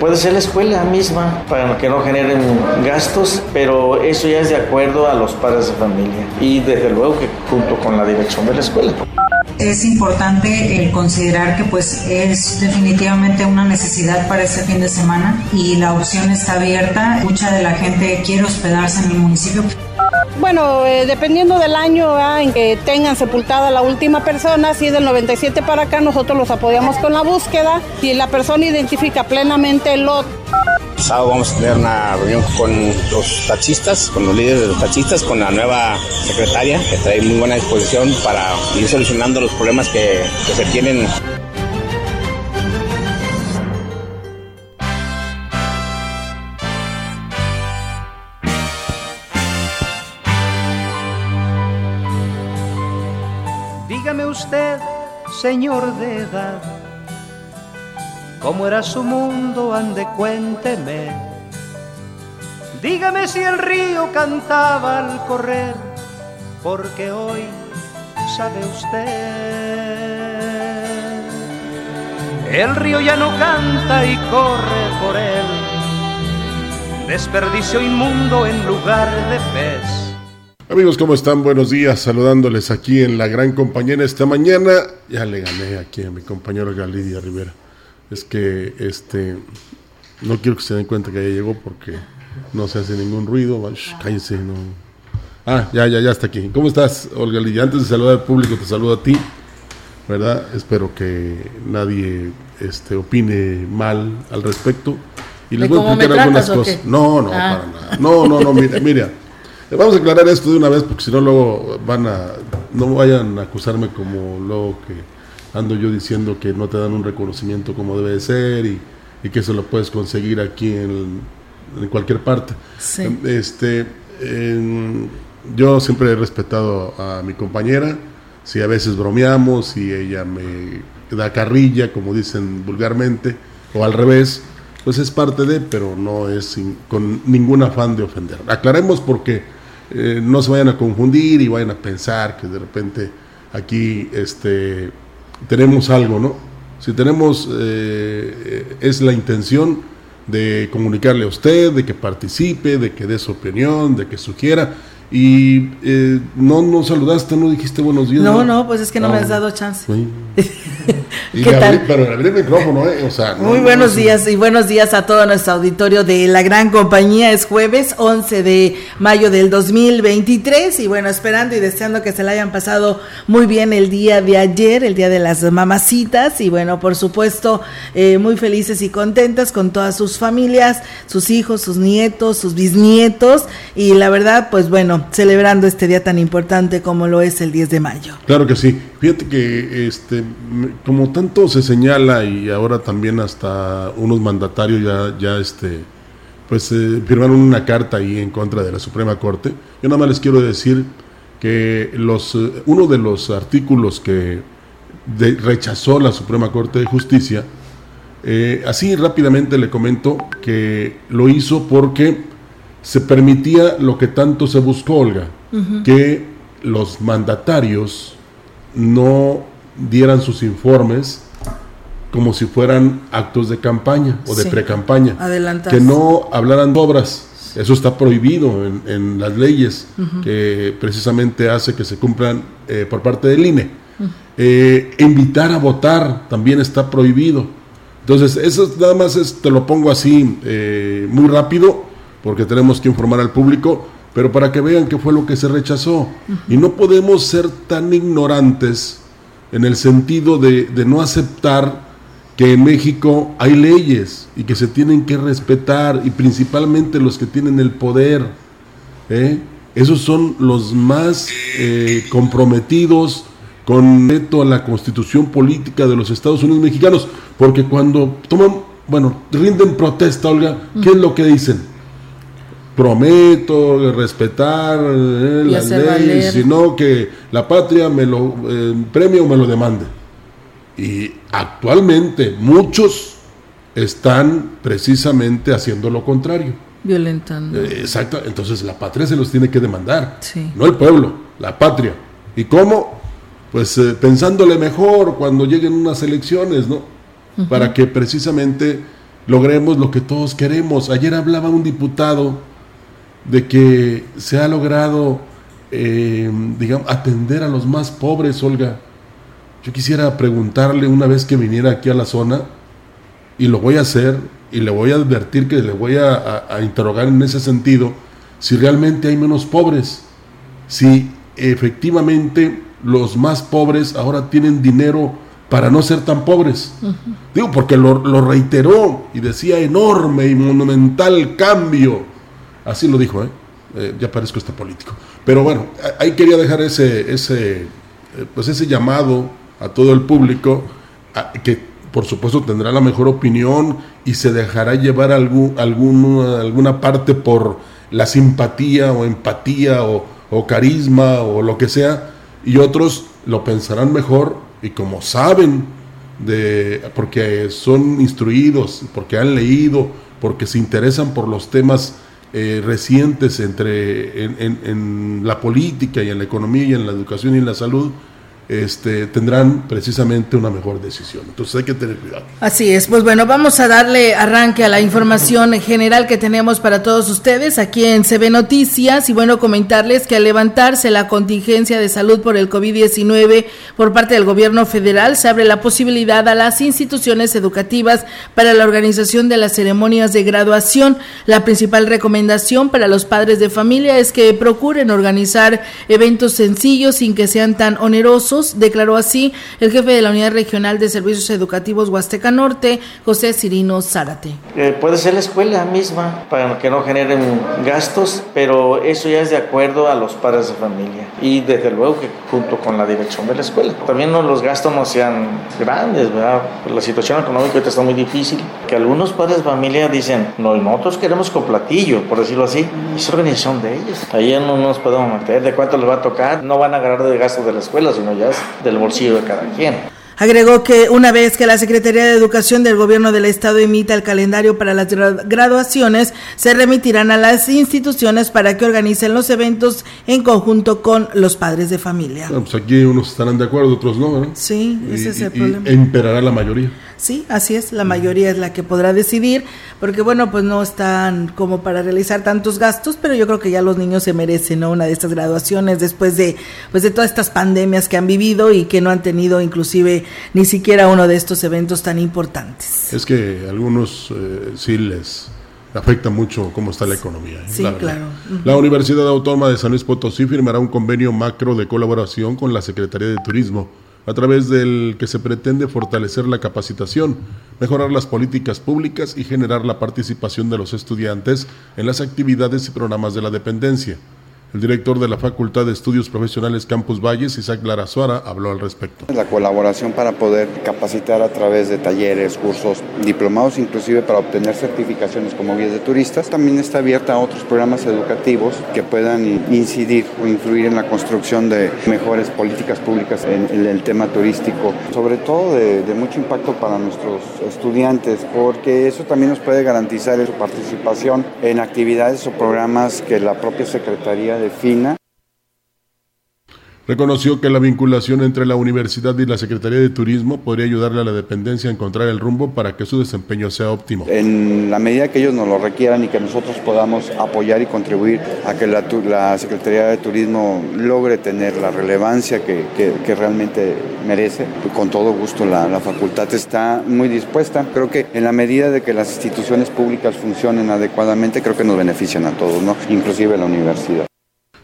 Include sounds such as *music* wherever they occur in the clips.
Puede ser la escuela misma para que no generen gastos, pero eso ya es de acuerdo a los padres de familia y desde luego que junto con la dirección de la escuela. Es importante eh, considerar que pues es definitivamente una necesidad para este fin de semana y la opción está abierta. Mucha de la gente quiere hospedarse en el municipio. Bueno, eh, dependiendo del año en que tengan sepultada la última persona, si es del 97 para acá, nosotros los apoyamos con la búsqueda. Si la persona identifica plenamente el lot. Sábado vamos a tener una reunión con los taxistas, con los líderes de los taxistas, con la nueva secretaria, que trae muy buena disposición para ir solucionando los problemas que se tienen. Señor de edad. ¿Cómo era su mundo? Ande, cuénteme. Dígame si el río cantaba al correr, porque hoy sabe usted. El río ya no canta y corre por él. Desperdicio inmundo en lugar de pez Amigos, ¿cómo están? Buenos días, saludándoles aquí en la gran compañera esta mañana. Ya le gané aquí a mi compañero Galidia Rivera. Es que este no quiero que se den cuenta que ya llegó porque no se hace ningún ruido. cállense, no. Ah, ya, ya, ya está aquí. ¿Cómo estás, Olga Lidia? Antes de saludar al público, te saludo a ti. ¿Verdad? Espero que nadie este, opine mal al respecto. Y les voy a explicar algunas cosas. No, no, ah. para nada. No, no, no, mira, mira. *laughs* Vamos a aclarar esto de una vez porque si no luego van a no vayan a acusarme como luego que ando yo diciendo que no te dan un reconocimiento como debe de ser y, que eso lo puedes conseguir aquí en, cualquier parte. Este, yo siempre he respetado a mi compañera, si a veces bromeamos, si ella me da carrilla, como dicen vulgarmente, o al revés, pues es parte de, pero no es con ningún afán de ofender. Aclaremos porque eh, no se vayan a confundir y vayan a pensar que de repente aquí este, tenemos algo, ¿no? Si tenemos, eh, es la intención de comunicarle a usted, de que participe, de que dé su opinión, de que sugiera. Y eh, no nos saludaste, no dijiste buenos días. No, no, pues es que no, me has dado chance. *laughs* ¿Qué tal? pero abrí el micrófono, ¿eh? O sea, Muy buenos días y buenos días a todo nuestro auditorio de la gran compañía. Es jueves 11 de mayo del 2023 y bueno, esperando y deseando que se la hayan pasado muy bien el día de ayer, el día de las mamacitas y bueno, por supuesto, eh, muy felices y contentas con todas sus familias, sus hijos, sus nietos, sus bisnietos y la verdad, pues bueno, celebrando este día tan importante como lo es el 10 de mayo. Claro que sí. Fíjate que este como tanto se señala y ahora también hasta unos mandatarios ya, ya este, pues eh, firmaron una carta ahí en contra de la Suprema Corte. Yo nada más les quiero decir que los, eh, uno de los artículos que rechazó la Suprema Corte de Justicia, eh, así rápidamente le comento que lo hizo porque se permitía lo que tanto se buscó, Olga, que los mandatarios no dieran sus informes como si fueran actos de campaña o de pre-campaña. Que no hablaran de obras. Eso está prohibido en, las leyes que precisamente hace que se cumplan eh, por parte del INE. Eh, invitar a votar también está prohibido. Entonces, eso nada más es, te lo pongo así eh, muy rápido, porque tenemos que informar al público pero para que vean qué fue lo que se rechazó. Y no podemos ser tan ignorantes en el sentido de, de no aceptar que en México hay leyes y que se tienen que respetar y principalmente los que tienen el poder. ¿eh? Esos son los más eh, comprometidos con a la constitución política de los Estados Unidos mexicanos, porque cuando toman, bueno, rinden protesta, Olga, ¿qué es lo que dicen? Prometo respetar eh, las leyes, sino que la patria me lo premie o me lo demande. Y actualmente muchos están precisamente haciendo lo contrario. Violentando. Eh, exacto, entonces la patria se los tiene que demandar, no el pueblo, la patria. ¿Y cómo? Pues eh, pensándole mejor cuando lleguen unas elecciones, ¿no? Para que precisamente logremos lo que todos queremos. Ayer hablaba un diputado de que se ha logrado, eh, digamos, atender a los más pobres, Olga. Yo quisiera preguntarle una vez que viniera aquí a la zona, y lo voy a hacer, y le voy a advertir que le voy a, interrogar en ese sentido, si realmente hay menos pobres, si efectivamente los más pobres ahora tienen dinero para no ser tan pobres. Digo, porque lo, reiteró y decía enorme y monumental cambio. Así lo dijo, ¿eh? eh ya parezco este político. Pero bueno, ahí quería dejar ese, ese, eh, pues ese llamado a todo el público, que por supuesto tendrá la mejor opinión y se dejará llevar algún, alguna parte por la simpatía o empatía o, o carisma o lo que sea, y otros lo pensarán mejor y como saben de porque son instruidos, porque han leído, porque se interesan por los temas eh, recientes entre en, en, la política y en la economía y en la educación y en la salud, este, tendrán precisamente una mejor decisión. Entonces hay que tener cuidado. Así es, pues bueno, vamos a darle arranque a la información general que tenemos para todos ustedes aquí en CB Noticias y bueno, comentarles que al levantarse la contingencia de salud por el COVID-19 por parte del gobierno federal, se abre la posibilidad a las instituciones educativas para la organización de las ceremonias de graduación. La principal recomendación para los padres de familia es que procuren organizar eventos sencillos sin que sean tan onerosos declaró así el jefe de la Unidad Regional de Servicios Educativos Huasteca Norte, José Cirino Zárate. Eh, puede ser la escuela misma para que no generen gastos, pero eso ya es de acuerdo a los padres de familia y desde luego que junto con la dirección de la escuela. También no, los gastos no sean grandes, ¿verdad? la situación económica está muy difícil, que algunos padres de familia dicen, no, nosotros queremos con platillo, por decirlo así, es organización de ellos. Ahí no nos podemos meter de cuánto les va a tocar, no van a agarrar de gastos de la escuela, sino ya del bolsillo de cada quien. Agregó que una vez que la Secretaría de Educación del Gobierno del Estado emita el calendario para las graduaciones, se remitirán a las instituciones para que organicen los eventos en conjunto con los padres de familia. pues aquí unos estarán de acuerdo, otros no, Sí, ese es el problema. imperará la mayoría. Sí, así es, la mayoría es la que podrá decidir, porque bueno, pues no están como para realizar tantos gastos, pero yo creo que ya los niños se merecen ¿no? una de estas graduaciones después de pues de todas estas pandemias que han vivido y que no han tenido inclusive ni siquiera uno de estos eventos tan importantes. Es que algunos eh, sí les afecta mucho cómo está la economía. ¿eh? Sí, claro. La Universidad Autónoma de San Luis Potosí firmará un convenio macro de colaboración con la Secretaría de Turismo a través del que se pretende fortalecer la capacitación, mejorar las políticas públicas y generar la participación de los estudiantes en las actividades y programas de la dependencia. El director de la Facultad de Estudios Profesionales Campus Valles, Isaac Lara Suara, habló al respecto. La colaboración para poder capacitar a través de talleres, cursos, diplomados, inclusive para obtener certificaciones como guías de turistas, también está abierta a otros programas educativos que puedan incidir o influir en la construcción de mejores políticas públicas en, el tema turístico, sobre todo de, de mucho impacto para nuestros estudiantes, porque eso también nos puede garantizar su participación en actividades o programas que la propia Secretaría de Reconoció que la vinculación entre la universidad y la Secretaría de Turismo podría ayudarle a la dependencia a encontrar el rumbo para que su desempeño sea óptimo. En la medida que ellos nos lo requieran y que nosotros podamos apoyar y contribuir a que la, la Secretaría de Turismo logre tener la relevancia que, que, que realmente merece, con todo gusto la, la facultad está muy dispuesta. Creo que en la medida de que las instituciones públicas funcionen adecuadamente, creo que nos benefician a todos, ¿no? inclusive la universidad.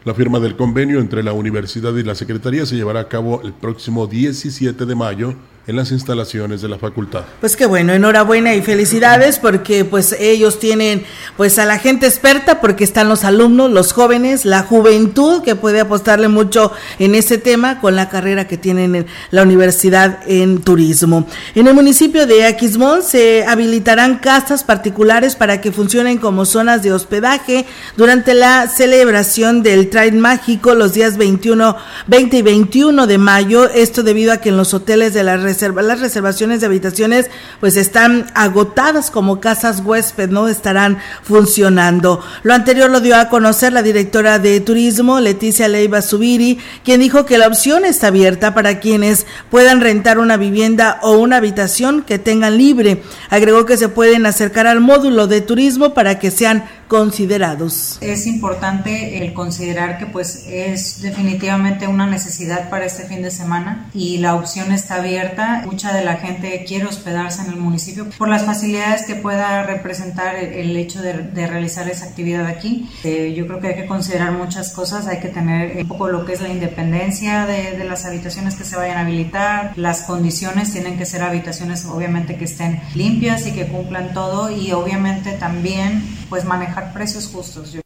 La firma del convenio entre la universidad y la Secretaría se llevará a cabo el próximo 17 de mayo en las instalaciones de la facultad. Pues qué bueno, enhorabuena y felicidades porque pues ellos tienen pues a la gente experta porque están los alumnos, los jóvenes, la juventud que puede apostarle mucho en ese tema con la carrera que tienen en la universidad en turismo. En el municipio de Aquismón se habilitarán casas particulares para que funcionen como zonas de hospedaje durante la celebración del Trail Mágico los días 21, 20 y 21 de mayo, esto debido a que en los hoteles de la las reservaciones de habitaciones pues están agotadas como casas huésped, no estarán funcionando. Lo anterior lo dio a conocer la directora de turismo, Leticia Leiva Subiri, quien dijo que la opción está abierta para quienes puedan rentar una vivienda o una habitación que tengan libre. Agregó que se pueden acercar al módulo de turismo para que sean considerados. Es importante el considerar que pues es definitivamente una necesidad para este fin de semana y la opción está abierta. Mucha de la gente quiere hospedarse en el municipio por las facilidades que pueda representar el, hecho de, realizar esa actividad aquí. Eh, yo creo que hay que considerar muchas cosas, hay que tener un poco lo que es la independencia de, de las habitaciones que se vayan a habilitar, las condiciones tienen que ser habitaciones obviamente que estén limpias y que cumplan todo y obviamente también pues manejar precios justos.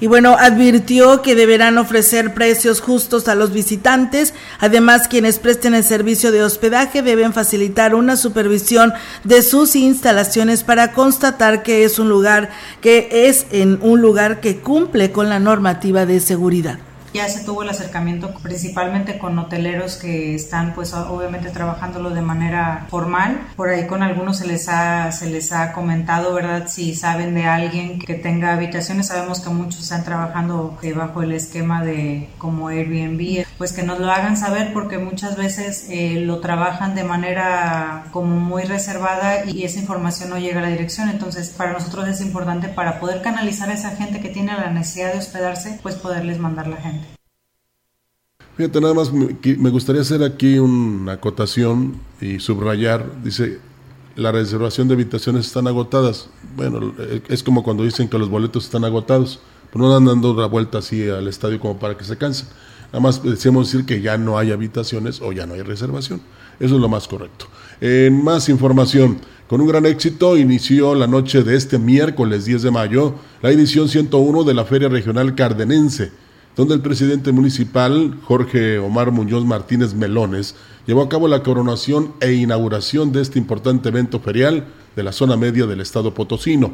Y bueno, advirtió que deberán ofrecer precios justos a los visitantes. Además, quienes presten el servicio de hospedaje deben facilitar una supervisión de sus instalaciones para constatar que es un lugar que es en un lugar que cumple con la normativa de seguridad ya se tuvo el acercamiento principalmente con hoteleros que están pues obviamente trabajándolo de manera formal. Por ahí con algunos se les ha, se les ha comentado, ¿verdad? Si saben de alguien que tenga habitaciones, sabemos que muchos están trabajando eh, bajo el esquema de como Airbnb, pues que nos lo hagan saber porque muchas veces eh, lo trabajan de manera como muy reservada y esa información no llega a la dirección. Entonces para nosotros es importante para poder canalizar a esa gente que tiene la necesidad de hospedarse, pues poderles mandar la gente. Fíjate, nada más me gustaría hacer aquí una acotación y subrayar, dice, la reservación de habitaciones están agotadas. Bueno, es como cuando dicen que los boletos están agotados, pero no andan dando la vuelta así al estadio como para que se cansen. Nada más decimos decir que ya no hay habitaciones o ya no hay reservación. Eso es lo más correcto. En más información, con un gran éxito inició la noche de este miércoles 10 de mayo la edición 101 de la Feria Regional Cardenense donde el presidente municipal, Jorge Omar Muñoz Martínez Melones, llevó a cabo la coronación e inauguración de este importante evento ferial de la zona media del estado potosino.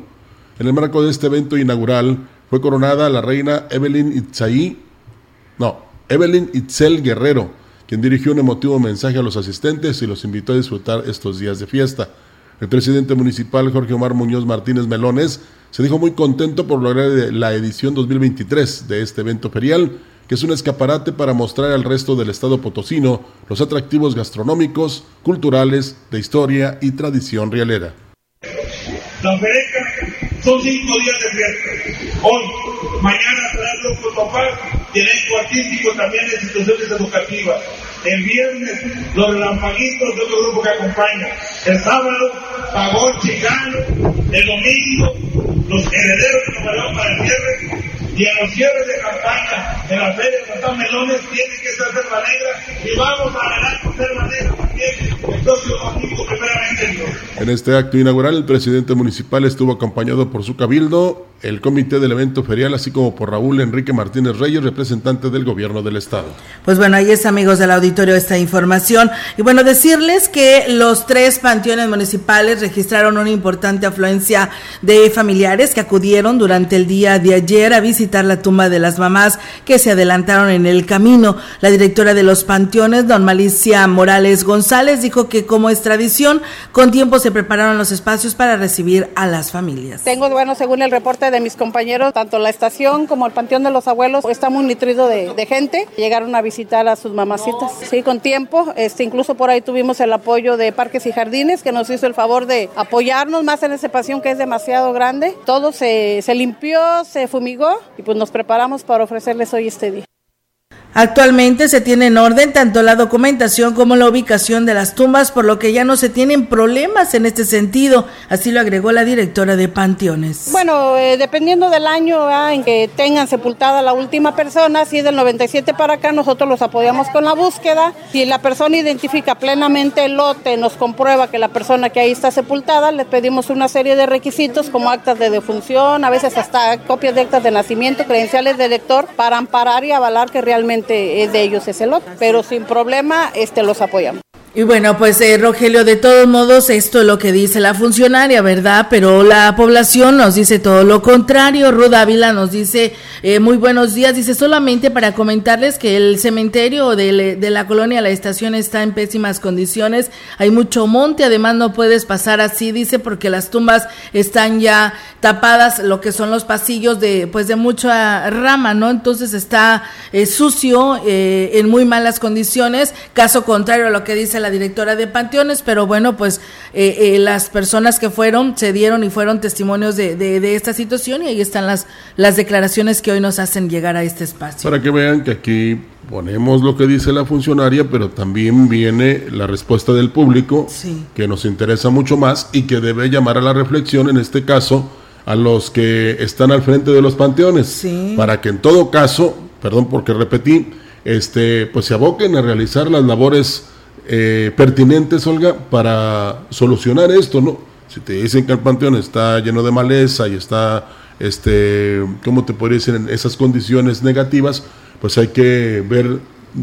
En el marco de este evento inaugural fue coronada la reina Evelyn Itzaí, no, Evelyn Itzel Guerrero, quien dirigió un emotivo mensaje a los asistentes y los invitó a disfrutar estos días de fiesta. El presidente municipal Jorge Omar Muñoz Martínez Melones se dijo muy contento por lograr la edición 2023 de este evento ferial, que es un escaparate para mostrar al resto del estado potosino los atractivos gastronómicos, culturales, de historia y tradición rialera. La feria son cinco días de fiesta. Hoy, mañana total y artístico también de instituciones educativas. El viernes, los relampaguitos de otro grupo que acompaña. El sábado, Pagón Chicano. El domingo, los herederos que nos para el cierre y en los cierres de campaña de la Feria de Santa Melones tiene que ser Selva Negra y vamos a ganar con Selva Negra también el próximo domingo primeramente En este acto inaugural el presidente municipal estuvo acompañado por su cabildo, el comité del evento ferial, así como por Raúl Enrique Martínez Reyes, representante del gobierno del estado. Pues bueno, ahí es amigos del auditorio esta información. Y bueno, decirles que los tres panteones municipales registraron una importante afluencia de familiares que acudieron durante el día de ayer a visitar visitar la tumba de las mamás que se adelantaron en el camino. La directora de los panteones, don Malicia Morales González, dijo que como es tradición, con tiempo se prepararon los espacios para recibir a las familias. Tengo, bueno, según el reporte de mis compañeros, tanto la estación como el Panteón de los Abuelos está muy nitrido de, de gente. Llegaron a visitar a sus mamacitas, sí, con tiempo. Este, incluso por ahí tuvimos el apoyo de Parques y Jardines, que nos hizo el favor de apoyarnos más en ese pasión que es demasiado grande. Todo se, se limpió, se fumigó y pues nos preparamos para ofrecerles hoy este día. Actualmente se tiene en orden tanto la documentación como la ubicación de las tumbas, por lo que ya no se tienen problemas en este sentido, así lo agregó la directora de Panteones. Bueno, eh, dependiendo del año ah, en que tengan sepultada la última persona, si es del 97 para acá, nosotros los apoyamos con la búsqueda. Si la persona identifica plenamente el lote, nos comprueba que la persona que ahí está sepultada, le pedimos una serie de requisitos como actas de defunción, a veces hasta copias de actas de nacimiento, credenciales de lector, para amparar y avalar que realmente es de ellos ese lote, pero sin problema este los apoyamos. Y bueno, pues eh, Rogelio, de todos modos, esto es lo que dice la funcionaria, ¿verdad? Pero la población nos dice todo lo contrario. Ruth Ávila nos dice, eh, muy buenos días, dice solamente para comentarles que el cementerio de, de, la colonia La Estación está en pésimas condiciones, hay mucho monte, además no puedes pasar así, dice, porque las tumbas están ya tapadas, lo que son los pasillos de, pues de mucha rama, ¿no? Entonces está eh, sucio, eh, en muy malas condiciones, caso contrario a lo que dice la directora de Panteones, pero bueno, pues eh, eh, las personas que fueron se dieron y fueron testimonios de, de, de, esta situación y ahí están las, las declaraciones que hoy nos hacen llegar a este espacio. Para que vean que aquí ponemos lo que dice la funcionaria, pero también viene la respuesta del público, sí. que nos interesa mucho más y que debe llamar a la reflexión, en este caso, a los que están al frente de los panteones, sí. para que en todo caso, perdón porque repetí, este, pues se aboquen a realizar las labores eh, pertinentes, Olga, para solucionar esto, ¿no? Si te dicen que el panteón está lleno de maleza y está, este, ¿cómo te podría decir? En esas condiciones negativas, pues hay que ver,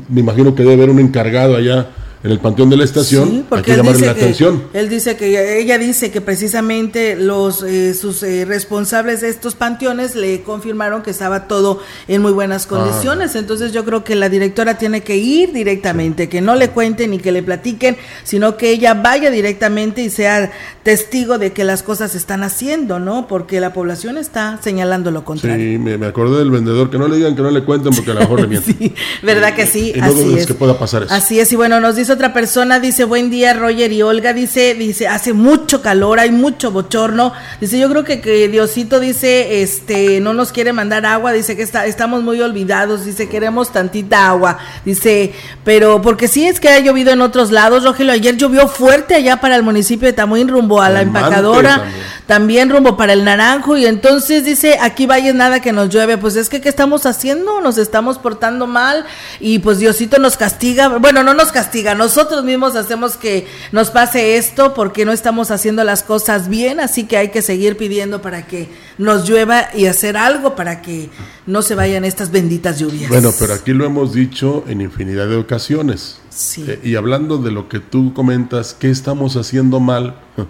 me imagino que debe haber un encargado allá en el panteón de la estación, sí, hay que llamarle la que, atención. Él dice que ella dice que precisamente los eh, sus eh, responsables de estos panteones le confirmaron que estaba todo en muy buenas condiciones. Ah. Entonces yo creo que la directora tiene que ir directamente, sí. que no le cuenten ni que le platiquen, sino que ella vaya directamente y sea testigo de que las cosas se están haciendo, ¿no? Porque la población está señalando lo contrario. Sí, me, me acordé del vendedor, que no le digan que no le cuenten porque a lo mejor *laughs* le mienten. sí, ¿verdad que sí? Y, y no Así es. que pueda pasar eso. Así es, y bueno, nos dice otra persona, dice, buen día Roger y Olga, dice, dice, hace mucho calor, hay mucho bochorno, dice, yo creo que, que Diosito dice, este, no nos quiere mandar agua, dice que está, estamos muy olvidados, dice, queremos tantita agua, dice, pero porque sí es que ha llovido en otros lados, Rogelio, ayer llovió fuerte allá para el municipio de Tamuín rumbo a la El empacadora, también. también rumbo para el Naranjo, y entonces dice, aquí vaya nada que nos llueve, pues es que, ¿qué estamos haciendo? Nos estamos portando mal, y pues Diosito nos castiga, bueno, no nos castiga, nosotros mismos hacemos que nos pase esto porque no estamos haciendo las cosas bien, así que hay que seguir pidiendo para que nos llueva y hacer algo para que no se vayan estas benditas lluvias. Bueno, pero aquí lo hemos dicho en infinidad de ocasiones. Sí. Eh, y hablando de lo que tú comentas, ¿qué estamos haciendo mal? *laughs*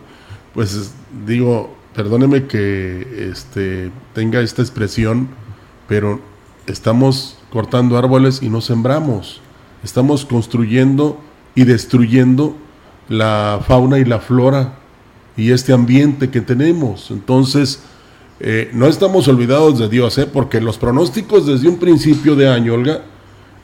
Pues digo, perdóneme que este, tenga esta expresión, pero estamos cortando árboles y no sembramos. Estamos construyendo y destruyendo la fauna y la flora y este ambiente que tenemos. Entonces, eh, no estamos olvidados de Dios, ¿eh? porque los pronósticos desde un principio de año, Olga,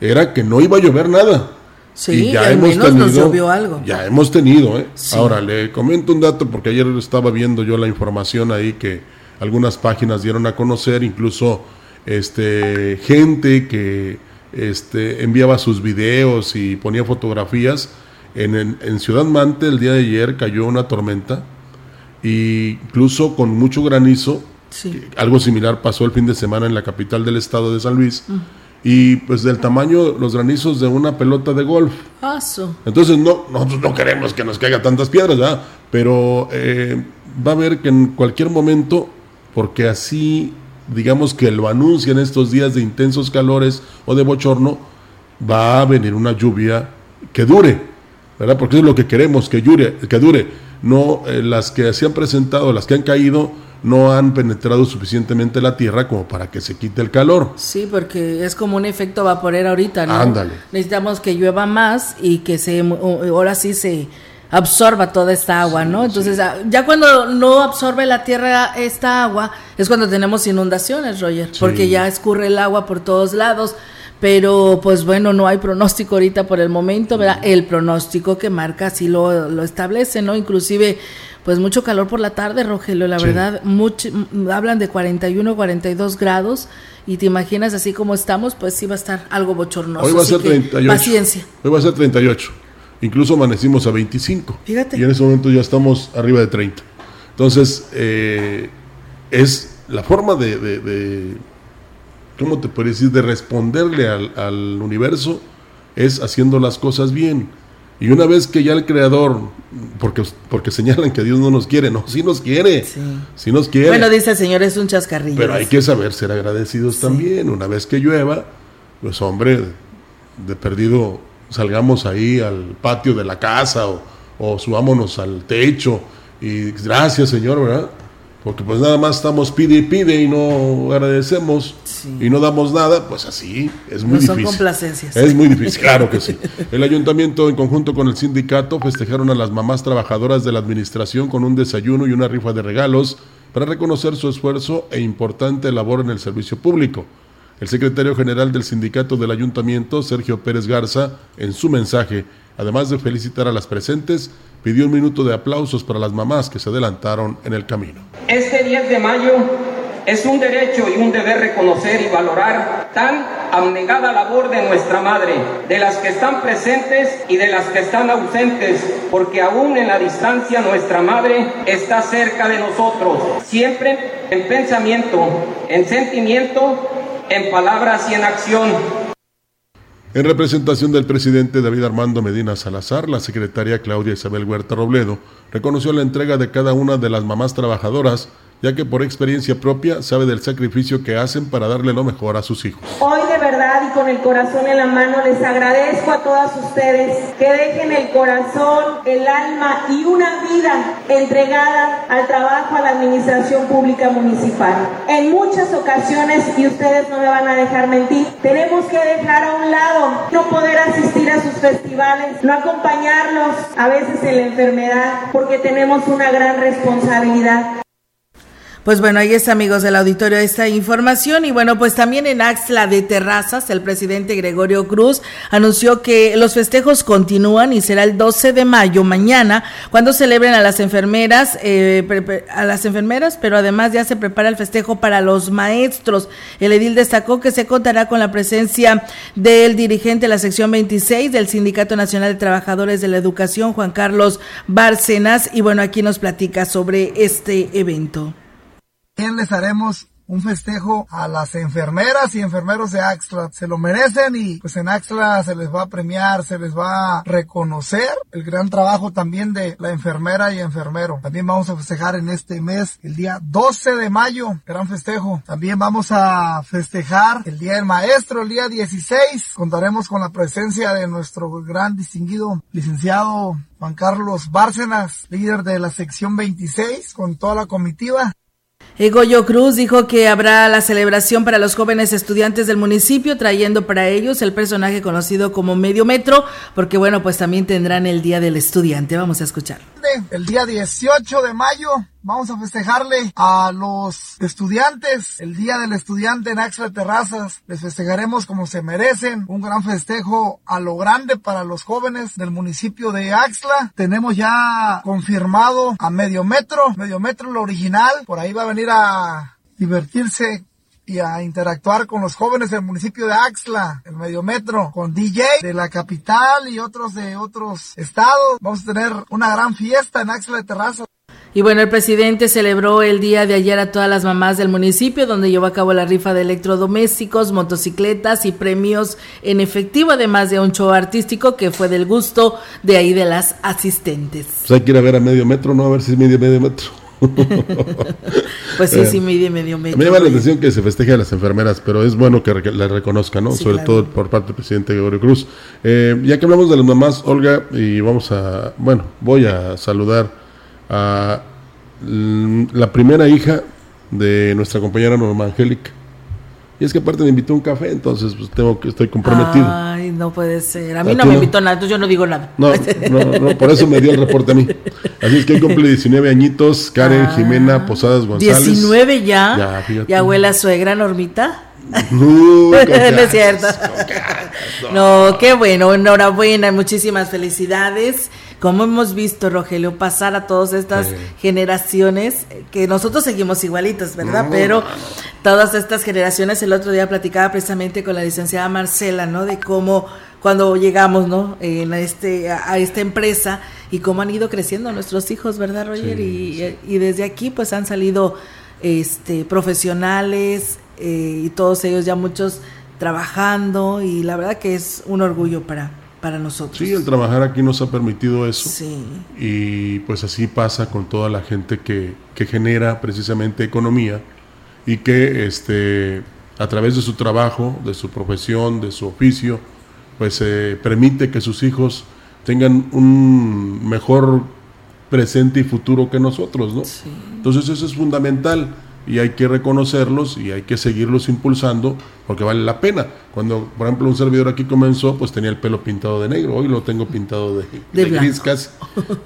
era que no iba a llover nada. Sí, y ya al hemos menos tenido, nos llovió algo. Ya hemos tenido, ¿eh? Sí. Ahora, le comento un dato, porque ayer estaba viendo yo la información ahí que algunas páginas dieron a conocer, incluso este, gente que este, enviaba sus videos y ponía fotografías. En, en, en, Ciudad Mante el día de ayer cayó una tormenta, y incluso con mucho granizo. Sí. Algo similar pasó el fin de semana en la capital del estado de San Luis. Y pues del tamaño, los granizos de una pelota de golf. Entonces, no, nosotros no queremos que nos caiga tantas piedras, ¿verdad? Pero eh, va a haber que en cualquier momento, porque así digamos que lo anuncian estos días de intensos calores o de bochorno, va a venir una lluvia que dure, ¿verdad? Porque es lo que queremos, que dure, que dure. No eh, las que se han presentado, las que han caído, no han penetrado suficientemente la tierra como para que se quite el calor. Sí, porque es como un efecto vaporero ahorita, ¿no? Ándale. Necesitamos que llueva más y que se ahora sí se absorba toda esta agua, ¿no? Entonces, ah, ya cuando no absorbe la tierra esta agua, es cuando tenemos inundaciones, Roger, porque ya escurre el agua por todos lados. Pero, pues bueno, no hay pronóstico ahorita por el momento, ¿verdad? El pronóstico que marca así lo, lo establece, ¿no? Inclusive, pues mucho calor por la tarde, Rogelio, la verdad, mucho, hablan de 41, 42 grados y te imaginas así como estamos, pues sí va a estar algo bochornoso. Hoy va a ser 38. Paciencia. Hoy va a ser 38. Incluso amanecimos a 25. Fíjate. Y en ese momento ya estamos arriba de 30. Entonces, eh, es la forma de, de, ¿cómo te puedes decir?, de responderle al, al universo es haciendo las cosas bien y una vez que ya el creador, porque, porque señalan que Dios no nos quiere, no, sí nos quiere, sí, nos quiere. Bueno, dice el Señor, es un chascarrillo. Pero hay que saber ser agradecidos también. Una vez que llueva, pues hombre, de perdido salgamos ahí al patio de la casa o, o subámonos al techo y gracias Señor, ¿verdad? porque pues nada más estamos pide y pide y no agradecemos y no damos nada, pues así es muy difícil. Son complacencias. Es muy difícil, *laughs* claro que sí. El ayuntamiento en conjunto con el sindicato festejaron a las mamás trabajadoras de la administración con un desayuno y una rifa de regalos para reconocer su esfuerzo e importante labor en el servicio público. El secretario general del sindicato del ayuntamiento, Sergio Pérez Garza, en su mensaje, además de felicitar a las presentes, pidió un minuto de aplausos para las mamás que se adelantaron en el camino. Este 10 de mayo es un derecho y un deber reconocer y valorar tan abnegada labor de nuestra madre, de las que están presentes y de las que están ausentes, porque aún en la distancia nuestra madre está cerca de nosotros, siempre en pensamiento, en sentimiento, en palabras y en acción. En representación del presidente David Armando Medina Salazar, la secretaria Claudia Isabel Huerta Robledo reconoció la entrega de cada una de las mamás trabajadoras ya que por experiencia propia sabe del sacrificio que hacen para darle lo mejor a sus hijos. Hoy de verdad y con el corazón en la mano les agradezco a todas ustedes que dejen el corazón, el alma y una vida entregada al trabajo a la administración pública municipal. En muchas ocasiones, y ustedes no me van a dejar mentir, tenemos que dejar a un lado no poder asistir a sus festivales, no acompañarlos a veces en la enfermedad, porque tenemos una gran responsabilidad. Pues bueno, ahí está, amigos del auditorio, esta información. Y bueno, pues también en Axla de Terrazas, el presidente Gregorio Cruz anunció que los festejos continúan y será el 12 de mayo, mañana, cuando celebren a las enfermeras, eh, a las enfermeras, pero además ya se prepara el festejo para los maestros. El edil destacó que se contará con la presencia del dirigente de la sección 26 del Sindicato Nacional de Trabajadores de la Educación, Juan Carlos Bárcenas. Y bueno, aquí nos platica sobre este evento. También les haremos un festejo a las enfermeras y enfermeros de Axla. Se lo merecen y pues en Axla se les va a premiar, se les va a reconocer el gran trabajo también de la enfermera y enfermero. También vamos a festejar en este mes el día 12 de mayo, gran festejo. También vamos a festejar el día del maestro, el día 16. Contaremos con la presencia de nuestro gran distinguido licenciado Juan Carlos Bárcenas, líder de la sección 26, con toda la comitiva. Goyo Cruz dijo que habrá la celebración para los jóvenes estudiantes del municipio, trayendo para ellos el personaje conocido como Medio Metro, porque bueno, pues también tendrán el Día del Estudiante. Vamos a El día 18 de mayo vamos a festejarle a los estudiantes, el Día del Estudiante en Axla Terrazas. Les festejaremos como se merecen, un gran festejo a lo grande para los jóvenes del municipio de Axla. Tenemos ya confirmado a Medio Metro, Medio Metro lo original, por ahí va a venir a divertirse y a interactuar con los jóvenes del municipio de Axla, el Mediometro, con DJ de la capital y otros de otros estados. Vamos a tener una gran fiesta en Axla de Terraza. Y bueno, el presidente celebró el día de ayer a todas las mamás del municipio, donde llevó a cabo la rifa de electrodomésticos, motocicletas y premios en efectivo, además de un show artístico que fue del gusto de ahí de las asistentes. Pues hay que ir a ver a medio metro, ¿no? A ver si es medio, medio metro. *laughs* pues sí, sí, medio, medio metro. Me llama la atención que se festeje a las enfermeras, pero es bueno que la reconozcan, ¿no? Sobre todo por parte del presidente Gregorio Cruz. Eh, ya que hablamos de las mamás, Olga, y vamos a, bueno, voy a saludar a la primera hija de nuestra compañera Norma Angélica. Y es que aparte me invitó un café, entonces pues tengo que estoy comprometido. Ay, no puede ser. A mí no me invitó nada, entonces yo no digo nada. No, no, no, por eso me dio el reporte a mí. Así es que cumple 19 añitos Karen Ah. Jimena Posadas González. 19 ya. Ya, fíjate. ¿Y abuela suegra, Normita? No con *laughs* es cierto. No, qué bueno, enhorabuena, muchísimas felicidades. Como hemos visto, Rogelio, pasar a todas estas Sí. generaciones, eh, que nosotros seguimos igualitos, ¿verdad? No. Pero todas estas generaciones, el otro día platicaba precisamente con la licenciada Marcela, ¿no? De cómo cuando llegamos, ¿no? En este, a, a esta empresa y cómo han ido creciendo nuestros hijos, ¿verdad, Roger? y, y desde aquí, pues han salido este, profesionales eh, y todos ellos ya muchos trabajando y la verdad que es un orgullo para, para nosotros. Sí, el trabajar aquí nos ha permitido eso. Sí. Y pues así pasa con toda la gente que, que genera precisamente economía y que este, a través de su trabajo, de su profesión, de su oficio, pues eh, permite que sus hijos tengan un mejor presente y futuro que nosotros, ¿no? Entonces eso es fundamental y hay que reconocerlos y hay que seguirlos impulsando porque vale la pena. Cuando, por ejemplo, un servidor aquí comenzó, pues tenía el pelo pintado de negro, hoy lo tengo pintado de, De de gris casi.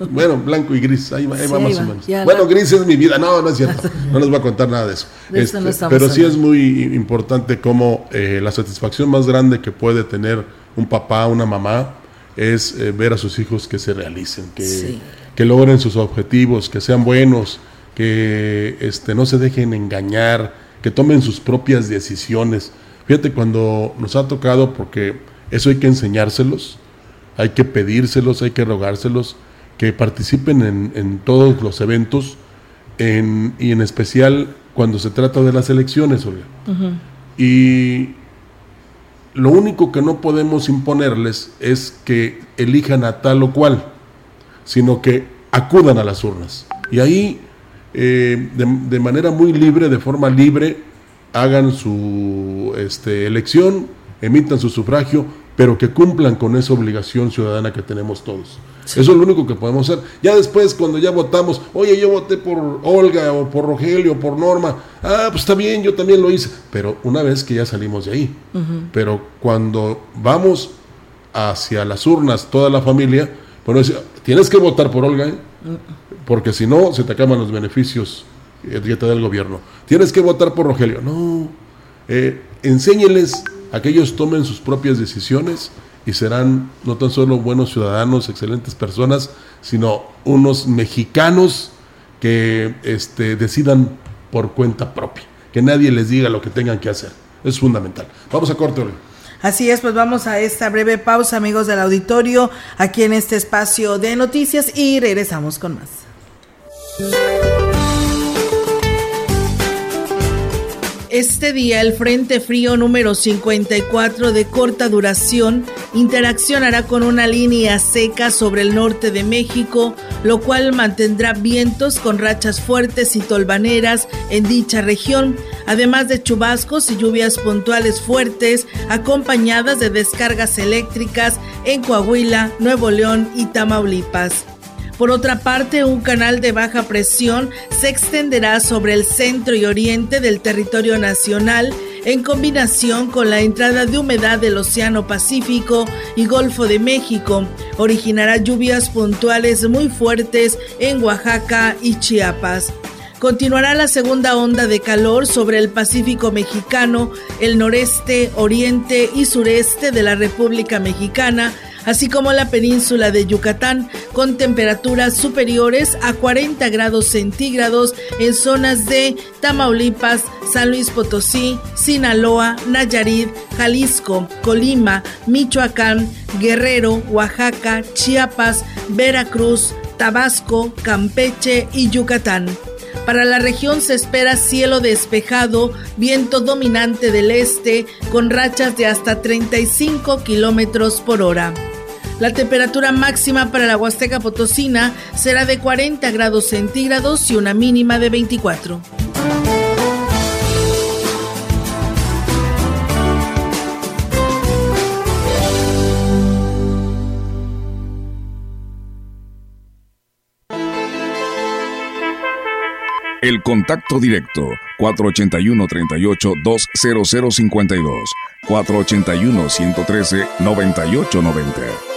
Bueno, blanco y gris, ahí va, ahí Sí, va más va, o menos. ya Bueno, la- gris es mi vida, no, no es *laughs* cierto, no les voy a contar nada de eso. De no Este, estamos pero sí es muy importante como eh, la satisfacción más grande que puede tener un papá, una mamá, es eh, ver a sus hijos que se realicen, que, Sí. que logren sus objetivos, que sean buenos, que este, no se dejen engañar, que tomen sus propias decisiones. Fíjate, cuando nos ha tocado, porque eso hay que enseñárselos, hay que pedírselos, hay que rogárselos, que participen en, en todos los eventos en- y en especial cuando se trata de las elecciones, Olga. Y lo único que no podemos imponerles es que elijan a tal o cual, sino que acudan a las urnas. Y ahí, eh, de, de manera muy libre, de forma libre, hagan su este, elección, emitan su sufragio, pero que cumplan con esa obligación ciudadana que tenemos todos. Eso es lo único que podemos hacer. Ya después, cuando ya votamos, oye, yo voté por Olga o por Rogelio o por Norma, ah, pues está bien, yo también lo hice, pero una vez que ya salimos de ahí. Pero cuando vamos hacia las urnas, toda la familia, bueno, tienes que votar por Olga, ¿eh? Porque si no, se te acaban los beneficios eh, que te da el gobierno. Tienes que votar por Rogelio. No, eh, enséñeles a que ellos tomen sus propias decisiones y serán no tan solo buenos ciudadanos, excelentes personas, sino unos mexicanos que este, decidan por cuenta propia, que nadie les diga lo que tengan que hacer. Es fundamental. Vamos a corte, Olga. Así es, pues vamos a esta breve pausa, amigos del auditorio, aquí en este espacio de noticias y regresamos con más. Este día el Frente Frío número 54 de corta duración interaccionará con una línea seca sobre el norte de México, lo cual mantendrá vientos con rachas fuertes y tolvaneras en dicha región, además de chubascos y lluvias puntuales fuertes acompañadas de descargas eléctricas en Coahuila, Nuevo León y Tamaulipas. Por otra parte, un canal de baja presión se extenderá sobre el centro y oriente del territorio nacional en combinación con la entrada de humedad del Océano Pacífico y Golfo de México. Originará lluvias puntuales muy fuertes en Oaxaca y Chiapas. Continuará la segunda onda de calor sobre el Pacífico mexicano, el noreste, oriente y sureste de la República Mexicana, así como la península de Yucatán, con temperaturas superiores a 40 grados centígrados en zonas de Tamaulipas, San Luis Potosí, Sinaloa, Nayarit, Jalisco, Colima, Michoacán, Guerrero, Oaxaca, Chiapas, Veracruz, Tabasco, Campeche y Yucatán. Para la región se espera cielo despejado, viento dominante del este, con rachas de hasta 35 kilómetros por hora. La temperatura máxima para la Huasteca Potosina será de 40 grados centígrados y una mínima de 24. El contacto directo 481-38-20052, 481-113-9890.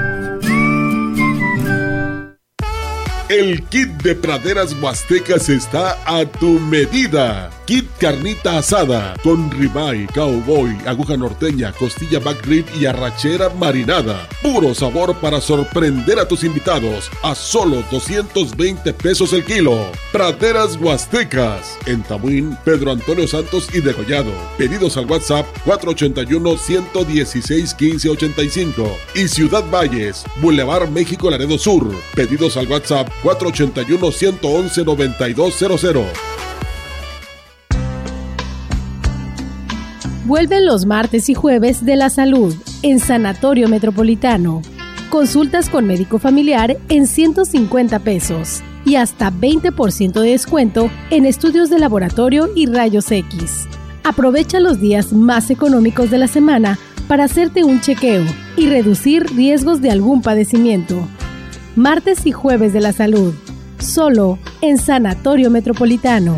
El kit de praderas huastecas está a tu medida. Kit carnita asada con ribeye, cowboy, aguja norteña, costilla back rib y arrachera marinada. Puro sabor para sorprender a tus invitados a solo 220 pesos el kilo. Praderas huastecas en Tamuín, Pedro Antonio Santos y Degollado. Pedidos al WhatsApp 481 116 1585 y Ciudad Valles, Boulevard México Laredo Sur. Pedidos al WhatsApp 481-111-9200. Vuelven los martes y jueves de la salud en Sanatorio Metropolitano. Consultas con médico familiar en 150 pesos y hasta 20% de descuento en estudios de laboratorio y rayos X. Aprovecha los días más económicos de la semana para hacerte un chequeo y reducir riesgos de algún padecimiento martes y jueves de la salud, solo en Sanatorio Metropolitano.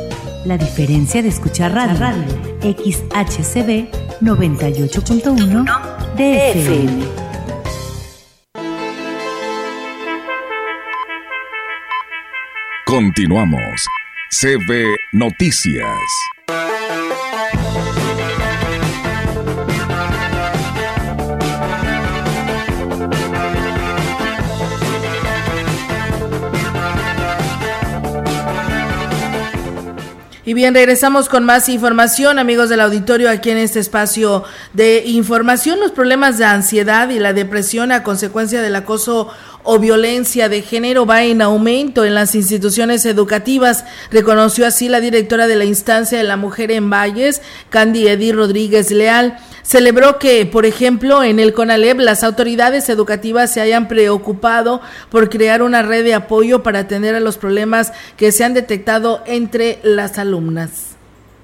La diferencia de escuchar radio, radio XHCB 98.1 DFM. Continuamos. CB Noticias. Y bien, regresamos con más información, amigos del auditorio, aquí en este espacio de información. Los problemas de ansiedad y la depresión a consecuencia del acoso o violencia de género va en aumento en las instituciones educativas, reconoció así la directora de la instancia de la mujer en Valles, Candy Eddy Rodríguez Leal. Celebró que, por ejemplo, en el CONALEP las autoridades educativas se hayan preocupado por crear una red de apoyo para atender a los problemas que se han detectado entre las alumnas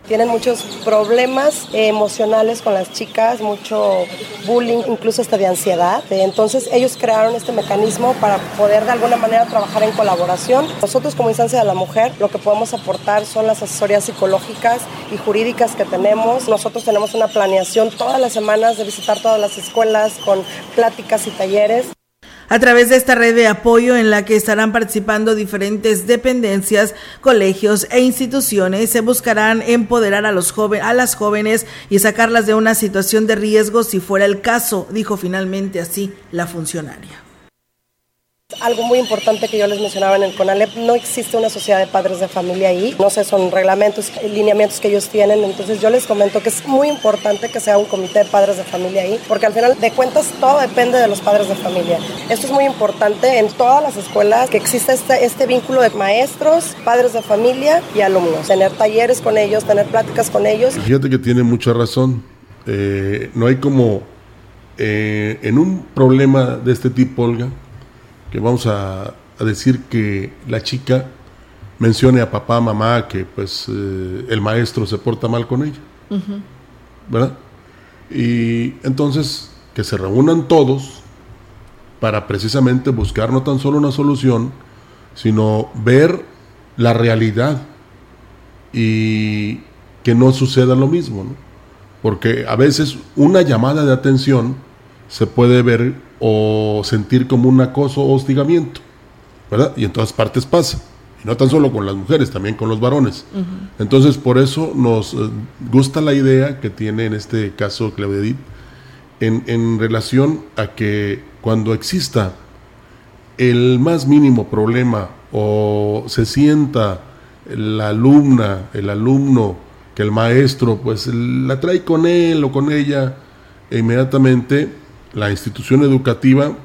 tienen muchos problemas emocionales con las chicas, mucho bullying, incluso hasta de ansiedad. Entonces ellos crearon este mecanismo para poder de alguna manera trabajar en colaboración. Nosotros como instancia de la mujer lo que podemos aportar son las asesorías psicológicas y jurídicas que tenemos. Nosotros tenemos una planeación todas las semanas de visitar todas las escuelas con pláticas y talleres. A través de esta red de apoyo en la que estarán participando diferentes dependencias, colegios e instituciones, se buscarán empoderar a, los jóvenes, a las jóvenes y sacarlas de una situación de riesgo si fuera el caso, dijo finalmente así la funcionaria. Algo muy importante que yo les mencionaba en el CONALEP, no existe una sociedad de padres de familia ahí, no sé, son reglamentos, lineamientos que ellos tienen, entonces yo les comento que es muy importante que sea un comité de padres de familia ahí, porque al final de cuentas todo depende de los padres de familia. Esto es muy importante en todas las escuelas, que exista este, este vínculo de maestros, padres de familia y alumnos, tener talleres con ellos, tener pláticas con ellos. Fíjate que tiene mucha razón, eh, no hay como eh, en un problema de este tipo, Olga, que vamos a, decir que la chica mencione a papá, mamá, que pues eh, el maestro se porta mal con ella. ¿Verdad? Y entonces que se reúnan todos para precisamente buscar no tan solo una solución, sino ver la realidad y que no suceda lo mismo, ¿no? Porque a veces una llamada de atención se puede ver o sentir como un acoso o hostigamiento, ¿verdad? Y en todas partes pasa. Y no tan solo con las mujeres, también con los varones. Entonces, por eso nos eh, gusta la idea que tiene en este caso Claudia Edith en, en relación a que cuando exista el más mínimo problema o se sienta la alumna, el alumno, que el maestro pues la trae con él o con ella, e inmediatamente la institución educativa,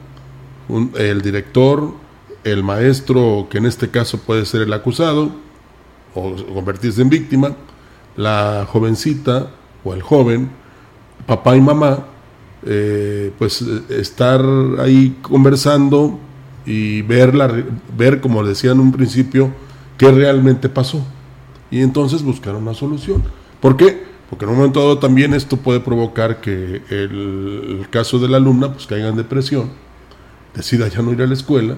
el director, el maestro, que en este caso puede ser el acusado o convertirse en víctima, la jovencita o el joven, papá y mamá, eh, pues estar ahí conversando y ver, ver, como decía en un principio, qué realmente pasó. Y entonces buscar una solución. ¿Por qué? Porque en un momento dado también esto puede provocar que el, caso de la alumna pues caiga en depresión, decida ya no ir a la escuela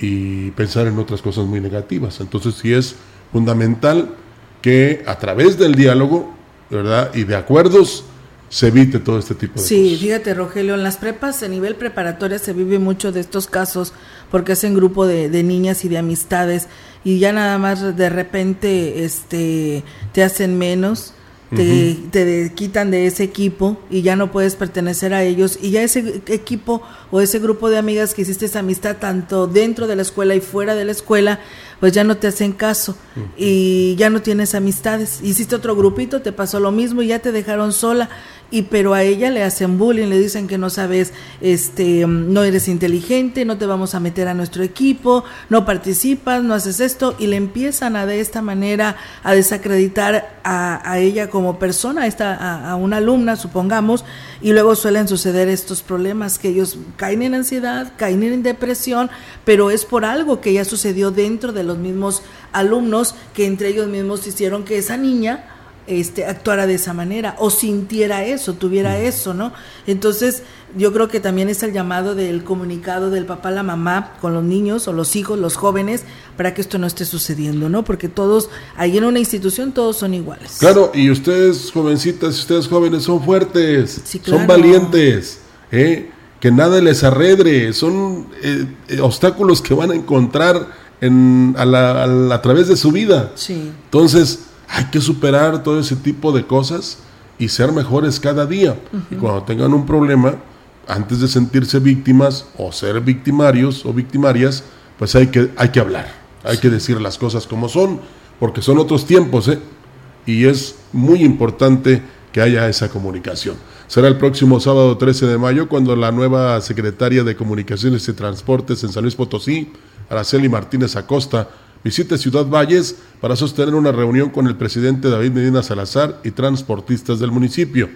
y pensar en otras cosas muy negativas. Entonces sí es fundamental que a través del diálogo, ¿verdad? Y de acuerdos se evite todo este tipo de sí, cosas. Sí, fíjate Rogelio, en las prepas, a nivel preparatoria se vive mucho de estos casos porque hacen grupo de, de niñas y de amistades y ya nada más de repente este te hacen menos te, te, quitan de ese equipo y ya no puedes pertenecer a ellos. Y ya ese equipo o ese grupo de amigas que hiciste esa amistad tanto dentro de la escuela y fuera de la escuela pues ya no te hacen caso y ya no tienes amistades. Hiciste otro grupito te pasó lo mismo y ya te dejaron sola. Y pero a ella le hacen bullying, le dicen que no sabes, este, no eres inteligente, no te vamos a meter a nuestro equipo, no participas, no haces esto. Y le empiezan a de esta manera a desacreditar a, a ella como persona, a, esta, a, una alumna, supongamos, y luego suelen suceder estos problemas que ellos caen en ansiedad, caen en depresión, pero es por algo que ya sucedió dentro de los mismos alumnos que entre ellos mismos hicieron que esa niña este, actuara de esa manera o sintiera eso, tuviera eso, ¿no? Entonces, yo creo que también es el llamado del comunicado del papá, la mamá, con los niños o los hijos, los jóvenes, para que esto no esté sucediendo, ¿no? Porque todos, ahí en una institución, todos son iguales. Claro, y ustedes, jovencitas, ustedes jóvenes, son fuertes, son valientes, ¿eh? que nada les arredre, son eh, eh, obstáculos que van a encontrar en, a, la, a través de su vida. Sí. Entonces, hay que superar todo ese tipo de cosas y ser mejores cada día. Y cuando tengan un problema, antes de sentirse víctimas o ser victimarios o victimarias, pues hay que, hay que hablar, hay que decir las cosas como son, porque son otros tiempos, ¿eh? Y es muy importante que haya esa comunicación. Será el próximo sábado 13 de mayo cuando la nueva secretaria de Comunicaciones y Transportes en San Luis Potosí, Araceli Martínez Acosta, visite Ciudad Valles para sostener una reunión con el presidente David Medina Salazar y transportistas del municipio.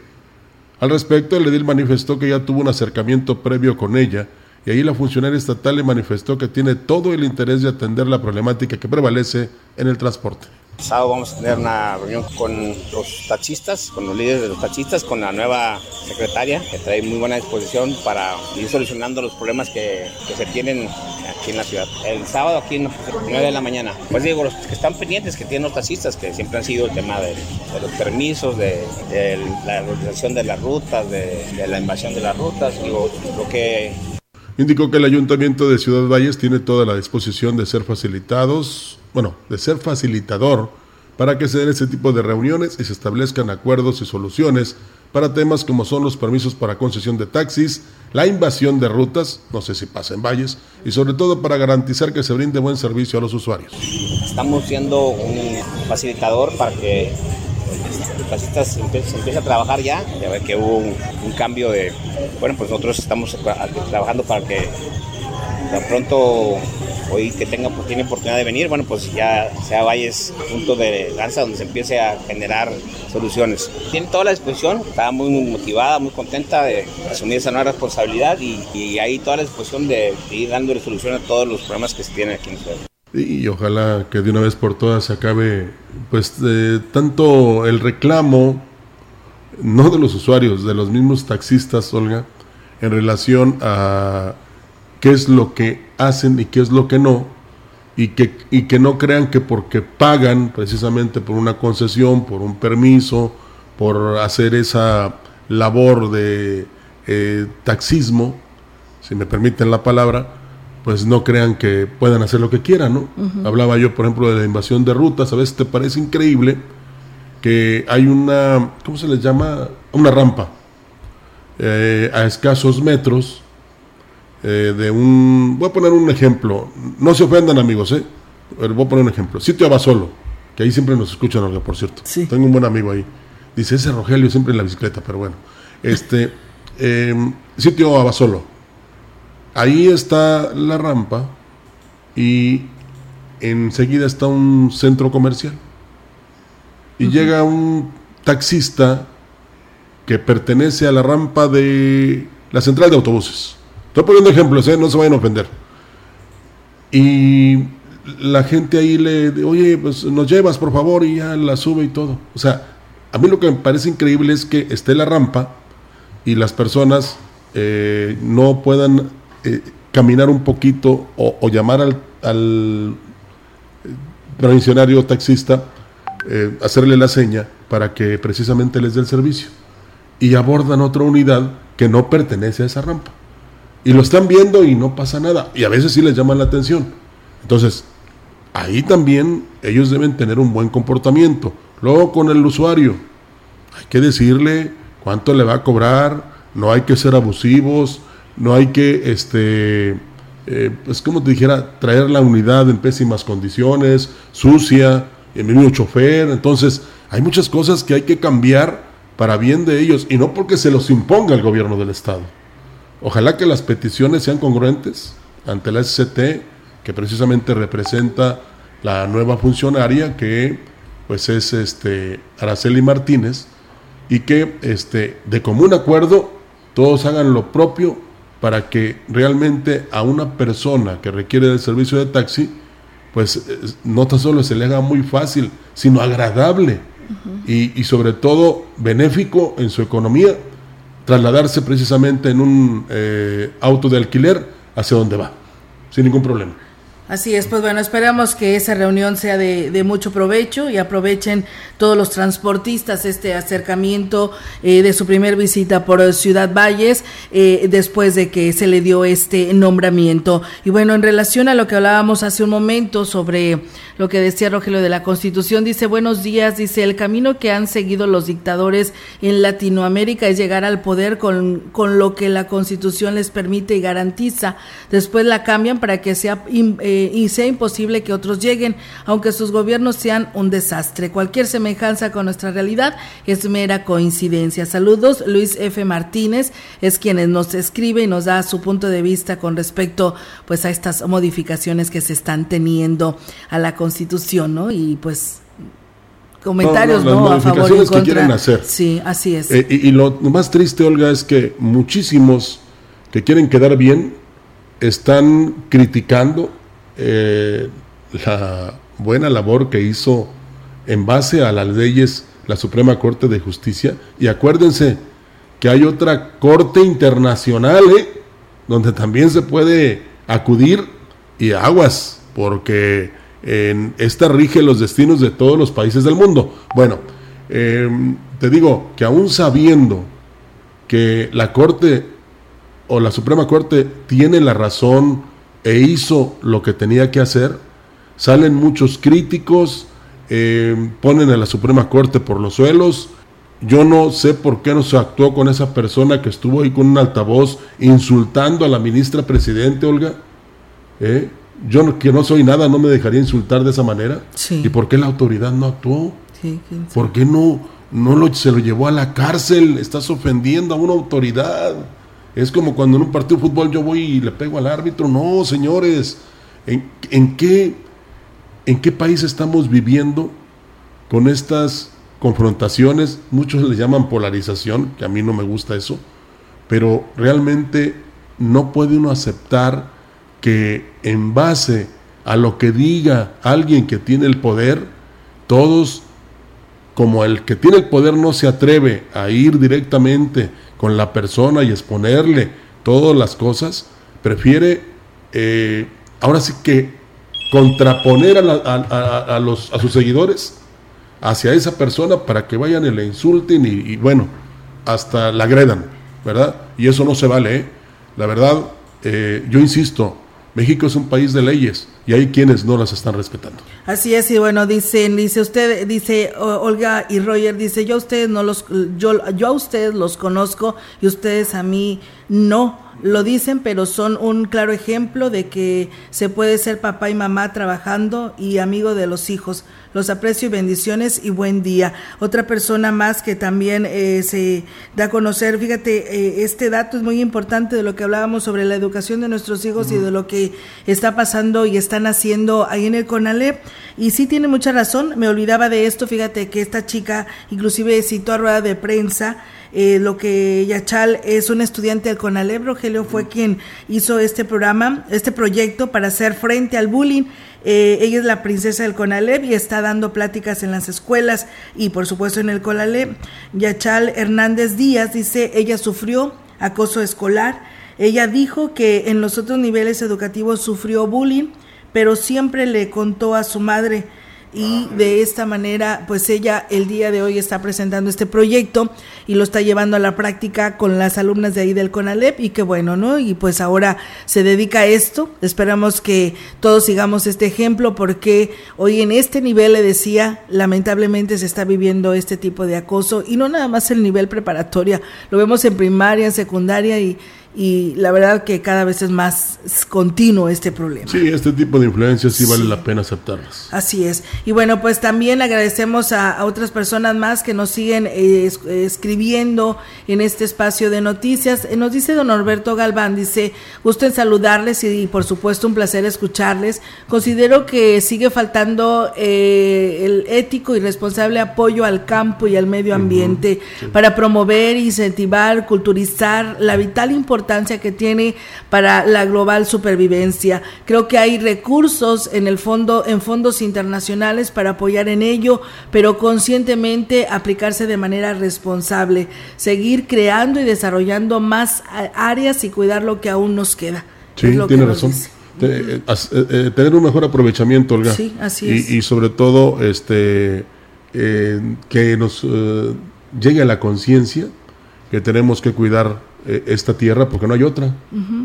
Al respecto, el edil manifestó que ya tuvo un acercamiento previo con ella y ahí la funcionaria estatal le manifestó que tiene todo el interés de atender la problemática que prevalece en el transporte. Sábado vamos a tener una reunión con los taxistas, con los líderes de los taxistas, con la nueva secretaria, que trae muy buena disposición para ir solucionando los problemas que, se tienen aquí en la ciudad. El sábado aquí en 9 de la mañana. Pues digo, los que están pendientes, que tienen los taxistas, que siempre han sido el tema de, los permisos, de, la organización de las rutas, de, de la invasión de las rutas, digo, lo que Indicó que el Ayuntamiento de Ciudad Valles tiene toda la disposición de ser facilitados, bueno, de ser facilitador para que se den ese tipo de reuniones y se establezcan acuerdos y soluciones para temas como son los permisos para concesión de taxis, la invasión de rutas, no sé si pasa en valles, y sobre todo para garantizar que se brinde buen servicio a los usuarios. Estamos siendo un facilitador para que los taxistas se empiece a trabajar ya, ya ve que hubo un, un cambio de, bueno, pues nosotros estamos trabajando para que tan pronto hoy que tenga tiene oportunidad de venir, bueno, pues ya sea Valles punto de lanza donde se empiece a generar soluciones. Tiene toda la disposición, está muy motivada, muy contenta de asumir esa nueva responsabilidad y, y hay toda la disposición de, ir dando solución a todos los problemas que se tienen aquí en Ciudad. Y ojalá que de una vez por todas se acabe, pues, tanto el reclamo, no de los usuarios, de los mismos taxistas, Olga, en relación a qué es lo que hacen y qué es lo que no, y que, y que no crean que porque pagan precisamente por una concesión, por un permiso, por hacer esa labor de eh, taxismo, si me permiten la palabra, pues no crean que puedan hacer lo que quieran, ¿no? Hablaba yo, por ejemplo, de la invasión de rutas, a veces te parece increíble que hay una, ¿cómo se les llama? Una rampa eh, a escasos metros eh, de un... Voy a poner un ejemplo. No se ofendan amigos, ¿eh? Voy a poner un ejemplo. Sitio Abasolo, que ahí siempre nos escuchan, Olga, por cierto. Tengo un buen amigo ahí. Dice, ese Rogelio siempre en la bicicleta, pero bueno. Este, em, sitio Abasolo. Ahí está la rampa y enseguida está un centro comercial. Y llega un taxista que pertenece a la rampa de la central de autobuses. Estoy poniendo ejemplos, ¿eh? no se vayan a ofender. Y la gente ahí le, oye, pues nos llevas por favor y ya la sube y todo. O sea, a mí lo que me parece increíble es que esté la rampa y las personas eh, no puedan eh, caminar un poquito o, llamar al, al provisionario taxista, hacerle la seña para que precisamente les dé el servicio. Y abordan otra unidad que no pertenece a esa rampa y lo están viendo y no pasa nada. Y a veces sí les llama la atención. Entonces, ahí también ellos deben tener un buen comportamiento. Luego con el usuario, hay que decirle cuánto le va a cobrar, no hay que ser abusivos, no hay que, este, pues como te dijera, traer la unidad en pésimas condiciones, sucia, el mismo chofer. Entonces, hay muchas cosas que hay que cambiar para bien de ellos y no porque se los imponga el gobierno del Estado. Ojalá que las peticiones sean congruentes ante la SCT, que precisamente representa la nueva funcionaria que pues es este Araceli Martínez y que este de común acuerdo todos hagan lo propio para que realmente a una persona que requiere del servicio de taxi pues no tan solo se le haga muy fácil, sino agradable. Y, y sobre todo benéfico en su economía trasladarse precisamente en un eh, auto de alquiler hacia donde va, sin ningún problema. Así es, pues bueno, esperamos que esa reunión sea de, mucho provecho y aprovechen todos los transportistas este acercamiento eh, de su primer visita por Ciudad Valles eh, después de que se le dio este nombramiento. Y bueno, en relación a lo que hablábamos hace un momento sobre lo que decía Rogelio de la Constitución, dice, buenos días, dice, el camino que han seguido los dictadores en Latinoamérica es llegar al poder con, con lo que la Constitución les permite y garantiza. Después la cambian para que sea... Eh, y sea imposible que otros lleguen, aunque sus gobiernos sean un desastre. Cualquier semejanza con nuestra realidad es mera coincidencia. Saludos, Luis F. Martínez es quien nos escribe y nos da su punto de vista con respecto pues a estas modificaciones que se están teniendo a la Constitución, ¿no? Y pues comentarios no, a favor y que quieren hacer. Sí, así es. Eh, y, lo más triste, Olga, es que muchísimos que quieren quedar bien están criticando eh, la buena labor que hizo en base a las leyes la Suprema Corte de Justicia. Y acuérdense que hay otra Corte Internacional, ¿eh? donde también se puede acudir y aguas, porque en esta rige los destinos de todos los países del mundo. Bueno, em, te digo que aún sabiendo que la Corte o la Suprema Corte tiene la razón e hizo lo que tenía que hacer, salen muchos críticos eh, ponen a la Suprema Corte por los suelos. Yo no sé por qué no se actuó con esa persona que estuvo ahí con un altavoz insultando a la ministra presidente, Olga. ¿Eh? Yo no, que no soy nada, no me dejaría insultar de esa manera. ¿Y por qué la autoridad no actuó? ¿Por qué no, no lo, se lo llevó a la cárcel? Estás ofendiendo a una autoridad. Es como cuando en un partido de fútbol yo voy y le pego al árbitro. No, señores. ¿En, qué, qué país estamos viviendo con estas confrontaciones? Muchos le llaman polarización, que a mí no me gusta eso. Pero realmente no puede uno aceptar que en base a lo que diga alguien que tiene el poder, todos, como el que tiene el poder no se atreve a ir directamente con la persona y exponerle todas las cosas, prefiere eh, ahora sí que contraponer a, los, a sus seguidores hacia esa persona para que vayan y le insulten y, bueno, hasta la agredan, ¿verdad? Y eso no se vale, ¿eh? La verdad, eh, yo insisto, México es un país de leyes y hay quienes no las están respetando. Así es, y bueno, dicen, dice usted, dice Olga y Roger, dice, yo a ustedes no los, yo, yo a ustedes los conozco y ustedes a mí no lo dicen, pero son un claro ejemplo de que se puede ser papá y mamá trabajando y amigo de los hijos. Los aprecio y bendiciones y buen día. Otra persona más que también eh, se da a conocer, fíjate, eh, este dato es muy importante de lo que hablábamos sobre la educación de nuestros hijos y de lo que está pasando y están haciendo ahí en el CONALEP. Y sí tiene mucha razón, me olvidaba de esto, fíjate que esta chica inclusive citó a rueda de prensa eh, lo que Yachal es un estudiante del CONALEP, Rogelio fue quien hizo este programa, este proyecto para hacer frente al bullying. Eh, ella es la princesa del CONALEP y está dando pláticas en las escuelas y por supuesto en el CONALEP. Yachal Hernández Díaz dice, ella sufrió acoso escolar. Ella dijo que en los otros niveles educativos sufrió bullying, pero siempre le contó a su madre y de esta manera pues ella el día de hoy está presentando este proyecto y lo está llevando a la práctica con las alumnas de ahí del CONALEP y que bueno, ¿no? Y pues ahora se dedica a esto, esperamos que todos sigamos este ejemplo porque hoy en este nivel le decía, lamentablemente se está viviendo este tipo de acoso y no nada más el nivel preparatoria, lo vemos en primaria, en secundaria y y la verdad que cada vez es más continuo este problema. Sí, este tipo de influencias sí, vale la pena aceptarlas. Así es. Y bueno, pues también agradecemos a, otras personas más que nos siguen eh, escribiendo en este espacio de noticias. Eh, nos dice don Norberto Galván, dice, gusto en saludarles y, por supuesto un placer escucharles. Considero que sigue faltando eh, el ético y responsable apoyo al campo y al medio ambiente para promover, incentivar, culturizar la vital importancia que tiene para la global supervivencia. Creo que hay recursos en el fondo, en fondos internacionales para apoyar en ello, pero conscientemente aplicarse de manera responsable, seguir creando y desarrollando más áreas y cuidar lo que aún nos queda. Sí, tiene razón. Eh, eh, tener un mejor aprovechamiento, Olga. Sí, así y, es. Y sobre todo, este, eh, que nos llegue a la conciencia que tenemos que cuidar eh, esta tierra porque no hay otra.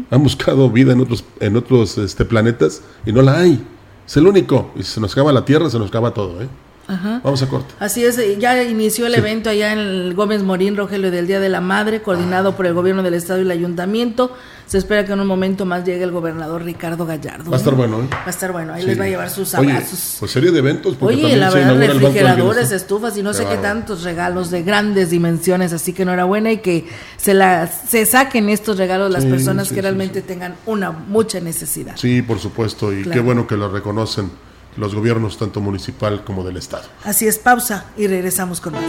Han buscado vida en otros, en otros este, planetas y no la hay. Es el único. Y si se nos acaba la tierra, se nos acaba todo. ¿eh? Vamos a corte. Así es, ya inició el evento allá en el Gómez Morín, Rogelio, del Día de la Madre, coordinado por el gobierno del Estado y el Ayuntamiento. Se espera que en un momento más llegue el gobernador Ricardo Gallardo. Va a estar ¿eh? bueno, ¿eh? Va a estar bueno, ahí les va a llevar sus abrazos. pues serie de eventos. Porque Oye, la verdad, refrigeradores, estufas y no sé qué tantos regalos de grandes dimensiones, así que enhorabuena y que se, la, se saquen estos regalos las personas que realmente tengan una mucha necesidad. Sí, por supuesto, y qué bueno que lo reconocen los gobiernos tanto municipal como del Estado. Así es, pausa y regresamos con más.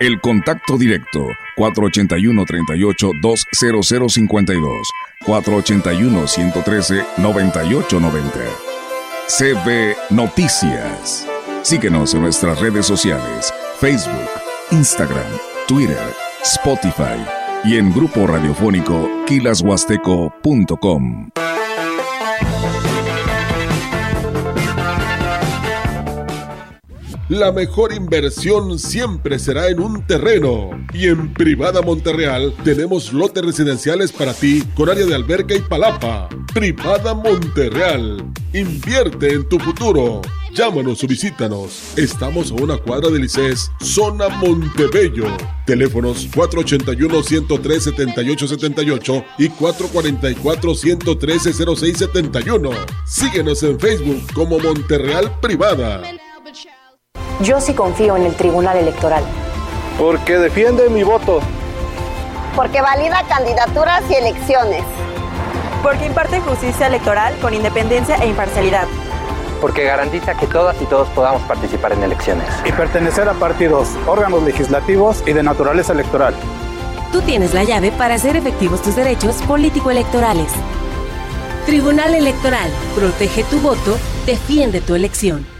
El contacto directo 481-38-20052 481-113-9890 CB Noticias. Síguenos en nuestras redes sociales, Facebook, Instagram, Twitter, Spotify y en grupo radiofónico kilashuasteco.com. la mejor inversión siempre será en un terreno. Y en Privada Monterreal tenemos lotes residenciales para ti con área de alberca y palapa. Privada Monterreal. Invierte en tu futuro. Llámanos o visítanos. Estamos a una cuadra de Licés, zona Montebello. Teléfonos 481-103-7878 y 444-113-0671. Síguenos en Facebook como Monterreal Privada. Yo sí confío en el Tribunal Electoral. Porque defiende mi voto. Porque valida candidaturas y elecciones. Porque imparte justicia electoral con independencia e imparcialidad porque garantiza que todas y todos podamos participar en elecciones. Y pertenecer a partidos, órganos legislativos y de naturaleza electoral. Tú tienes la llave para hacer efectivos tus derechos político-electorales. Tribunal Electoral, protege tu voto, defiende tu elección.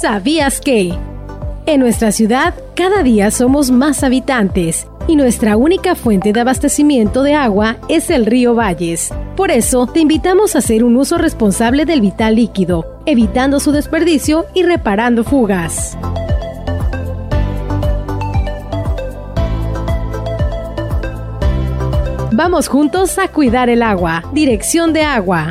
¿Sabías que? En nuestra ciudad, cada día somos más habitantes y nuestra única fuente de abastecimiento de agua es el río Valles. Por eso, te invitamos a hacer un uso responsable del vital líquido, evitando su desperdicio y reparando fugas. Vamos juntos a cuidar el agua. Dirección de agua.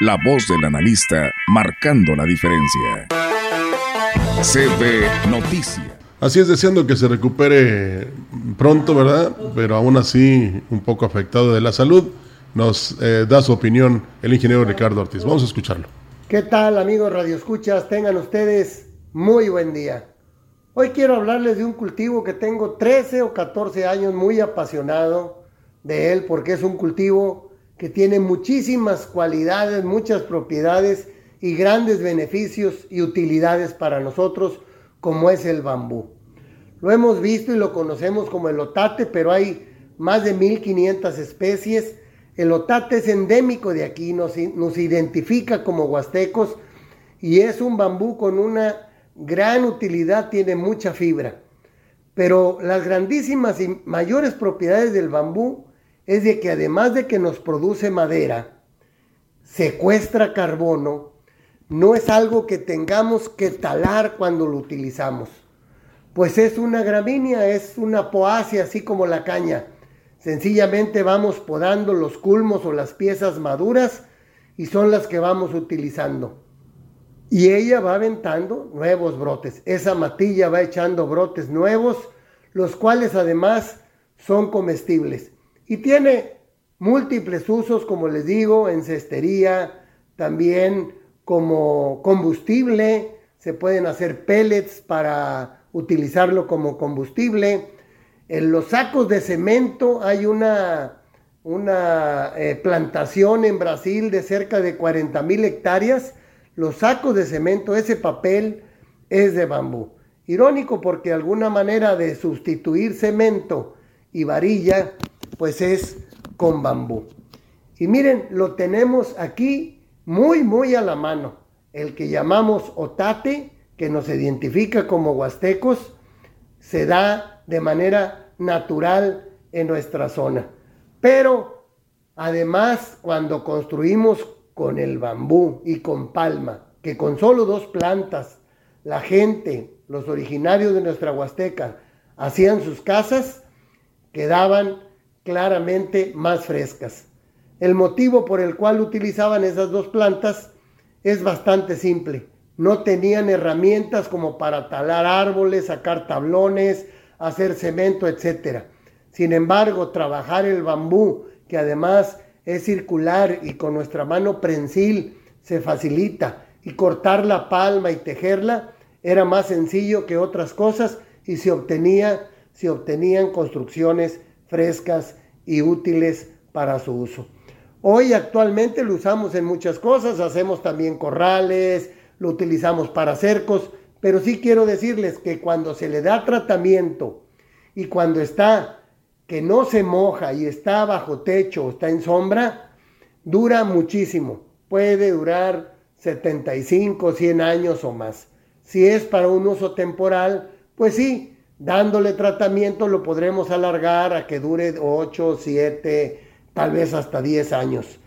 la voz del analista marcando la diferencia. CB Noticias. Así es, deseando que se recupere pronto, ¿verdad? Pero aún así, un poco afectado de la salud, nos eh, da su opinión el ingeniero Ricardo Ortiz. Vamos a escucharlo. ¿Qué tal, amigos Radio Escuchas? Tengan ustedes muy buen día. Hoy quiero hablarles de un cultivo que tengo 13 o 14 años muy apasionado de él porque es un cultivo que tiene muchísimas cualidades, muchas propiedades y grandes beneficios y utilidades para nosotros, como es el bambú. Lo hemos visto y lo conocemos como el otate, pero hay más de 1500 especies. El otate es endémico de aquí, nos, identifica como huastecos y es un bambú con una gran utilidad, tiene mucha fibra. Pero las grandísimas y mayores propiedades del bambú es de que además de que nos produce madera, secuestra carbono, no es algo que tengamos que talar cuando lo utilizamos. Pues es una gramínea, es una poacia, así como la caña. Sencillamente vamos podando los culmos o las piezas maduras y son las que vamos utilizando. Y ella va aventando nuevos brotes. Esa matilla va echando brotes nuevos, los cuales además son comestibles. Y tiene múltiples usos, como les digo, en cestería, también como combustible, se pueden hacer pellets para utilizarlo como combustible. En los sacos de cemento hay una, una eh, plantación en Brasil de cerca de 40 mil hectáreas. Los sacos de cemento, ese papel es de bambú. Irónico porque alguna manera de sustituir cemento y varilla pues es con bambú. Y miren, lo tenemos aquí muy, muy a la mano. El que llamamos otate, que nos identifica como huastecos, se da de manera natural en nuestra zona. Pero además, cuando construimos con el bambú y con palma, que con solo dos plantas, la gente, los originarios de nuestra Huasteca, hacían sus casas, quedaban claramente más frescas. El motivo por el cual utilizaban esas dos plantas es bastante simple. No tenían herramientas como para talar árboles, sacar tablones, hacer cemento, etc. Sin embargo, trabajar el bambú, que además es circular y con nuestra mano prensil se facilita, y cortar la palma y tejerla era más sencillo que otras cosas y se obtenía se obtenían construcciones frescas y útiles para su uso. Hoy actualmente lo usamos en muchas cosas, hacemos también corrales, lo utilizamos para cercos, pero sí quiero decirles que cuando se le da tratamiento y cuando está que no se moja y está bajo techo o está en sombra, dura muchísimo. Puede durar 75, 100 años o más. Si es para un uso temporal, pues sí, dándole tratamiento lo podremos alargar a que dure 8, 7, tal vez hasta 10 años,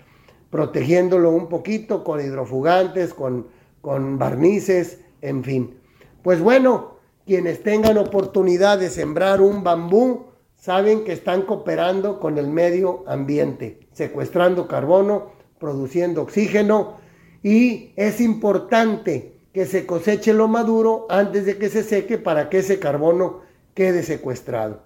protegiéndolo un poquito con hidrofugantes, con, con barnices, en fin. Pues bueno, quienes tengan oportunidad de sembrar un bambú, saben que están cooperando con el medio ambiente, secuestrando carbono, produciendo oxígeno y es importante que se coseche lo maduro antes de que se seque para que ese carbono quede secuestrado.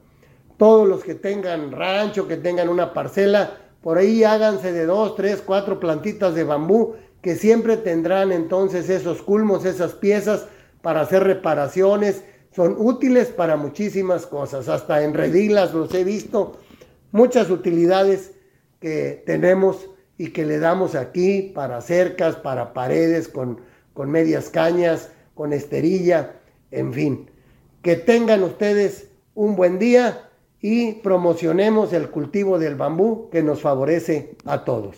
Todos los que tengan rancho, que tengan una parcela, por ahí háganse de dos, tres, cuatro plantitas de bambú que siempre tendrán entonces esos culmos, esas piezas para hacer reparaciones. Son útiles para muchísimas cosas, hasta en redilas los he visto, muchas utilidades que tenemos y que le damos aquí para cercas, para paredes con, con medias cañas, con esterilla, en fin. Que tengan ustedes un buen día y promocionemos el cultivo del bambú que nos favorece a todos.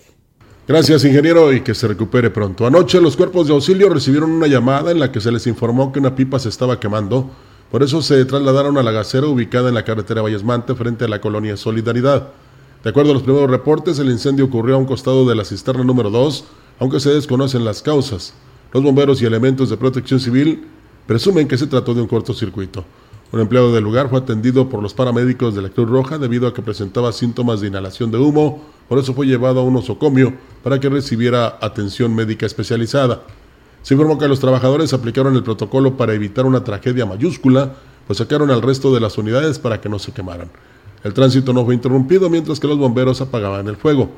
Gracias, ingeniero, y que se recupere pronto. Anoche los cuerpos de auxilio recibieron una llamada en la que se les informó que una pipa se estaba quemando. Por eso se trasladaron a la gasera ubicada en la carretera Vallesmante frente a la colonia Solidaridad. De acuerdo a los primeros reportes, el incendio ocurrió a un costado de la cisterna número 2, aunque se desconocen las causas. Los bomberos y elementos de protección civil presumen que se trató de un cortocircuito. Un empleado del lugar fue atendido por los paramédicos de la Cruz Roja debido a que presentaba síntomas de inhalación de humo, por eso fue llevado a un osocomio para que recibiera atención médica especializada. Se informó que los trabajadores aplicaron el protocolo para evitar una tragedia mayúscula, pues sacaron al resto de las unidades para que no se quemaran. El tránsito no fue interrumpido mientras que los bomberos apagaban el fuego.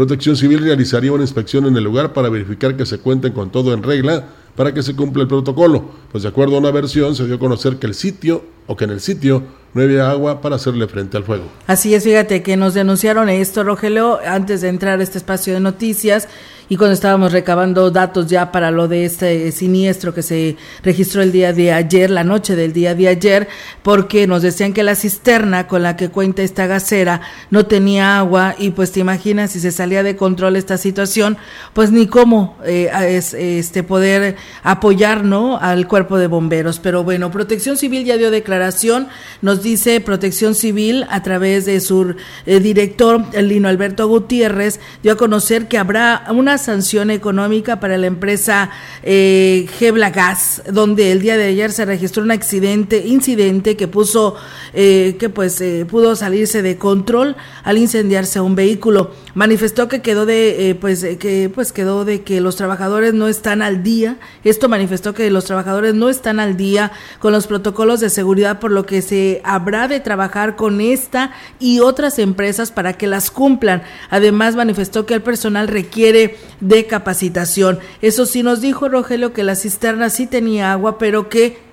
Protección Civil realizaría una inspección en el lugar para verificar que se cuenten con todo en regla para que se cumpla el protocolo, pues de acuerdo a una versión se dio a conocer que el sitio o que en el sitio no había agua para hacerle frente al fuego. Así es, fíjate que nos denunciaron esto, Rogelio, antes de entrar a este espacio de noticias y cuando estábamos recabando datos ya para lo de este siniestro que se registró el día de ayer, la noche del día de ayer, porque nos decían que la cisterna con la que cuenta esta gasera no tenía agua y pues te imaginas si se salía de control esta situación, pues ni cómo eh, es, este poder apoyar ¿no? al cuerpo de bomberos. Pero bueno, Protección Civil ya dio declaración, nos dice Protección Civil a través de su eh, director, Lino Alberto Gutiérrez, dio a conocer que habrá una sanción económica para la empresa eh, Gas, donde el día de ayer se registró un accidente, incidente que puso, eh, que pues eh, pudo salirse de control al incendiarse un vehículo. Manifestó que quedó de, eh, pues, que pues quedó de que los trabajadores no están al día. Esto manifestó que los trabajadores no están al día con los protocolos de seguridad, por lo que se habrá de trabajar con esta y otras empresas para que las cumplan. Además manifestó que el personal requiere de capacitación. Eso sí nos dijo Rogelio que la cisterna sí tenía agua, pero que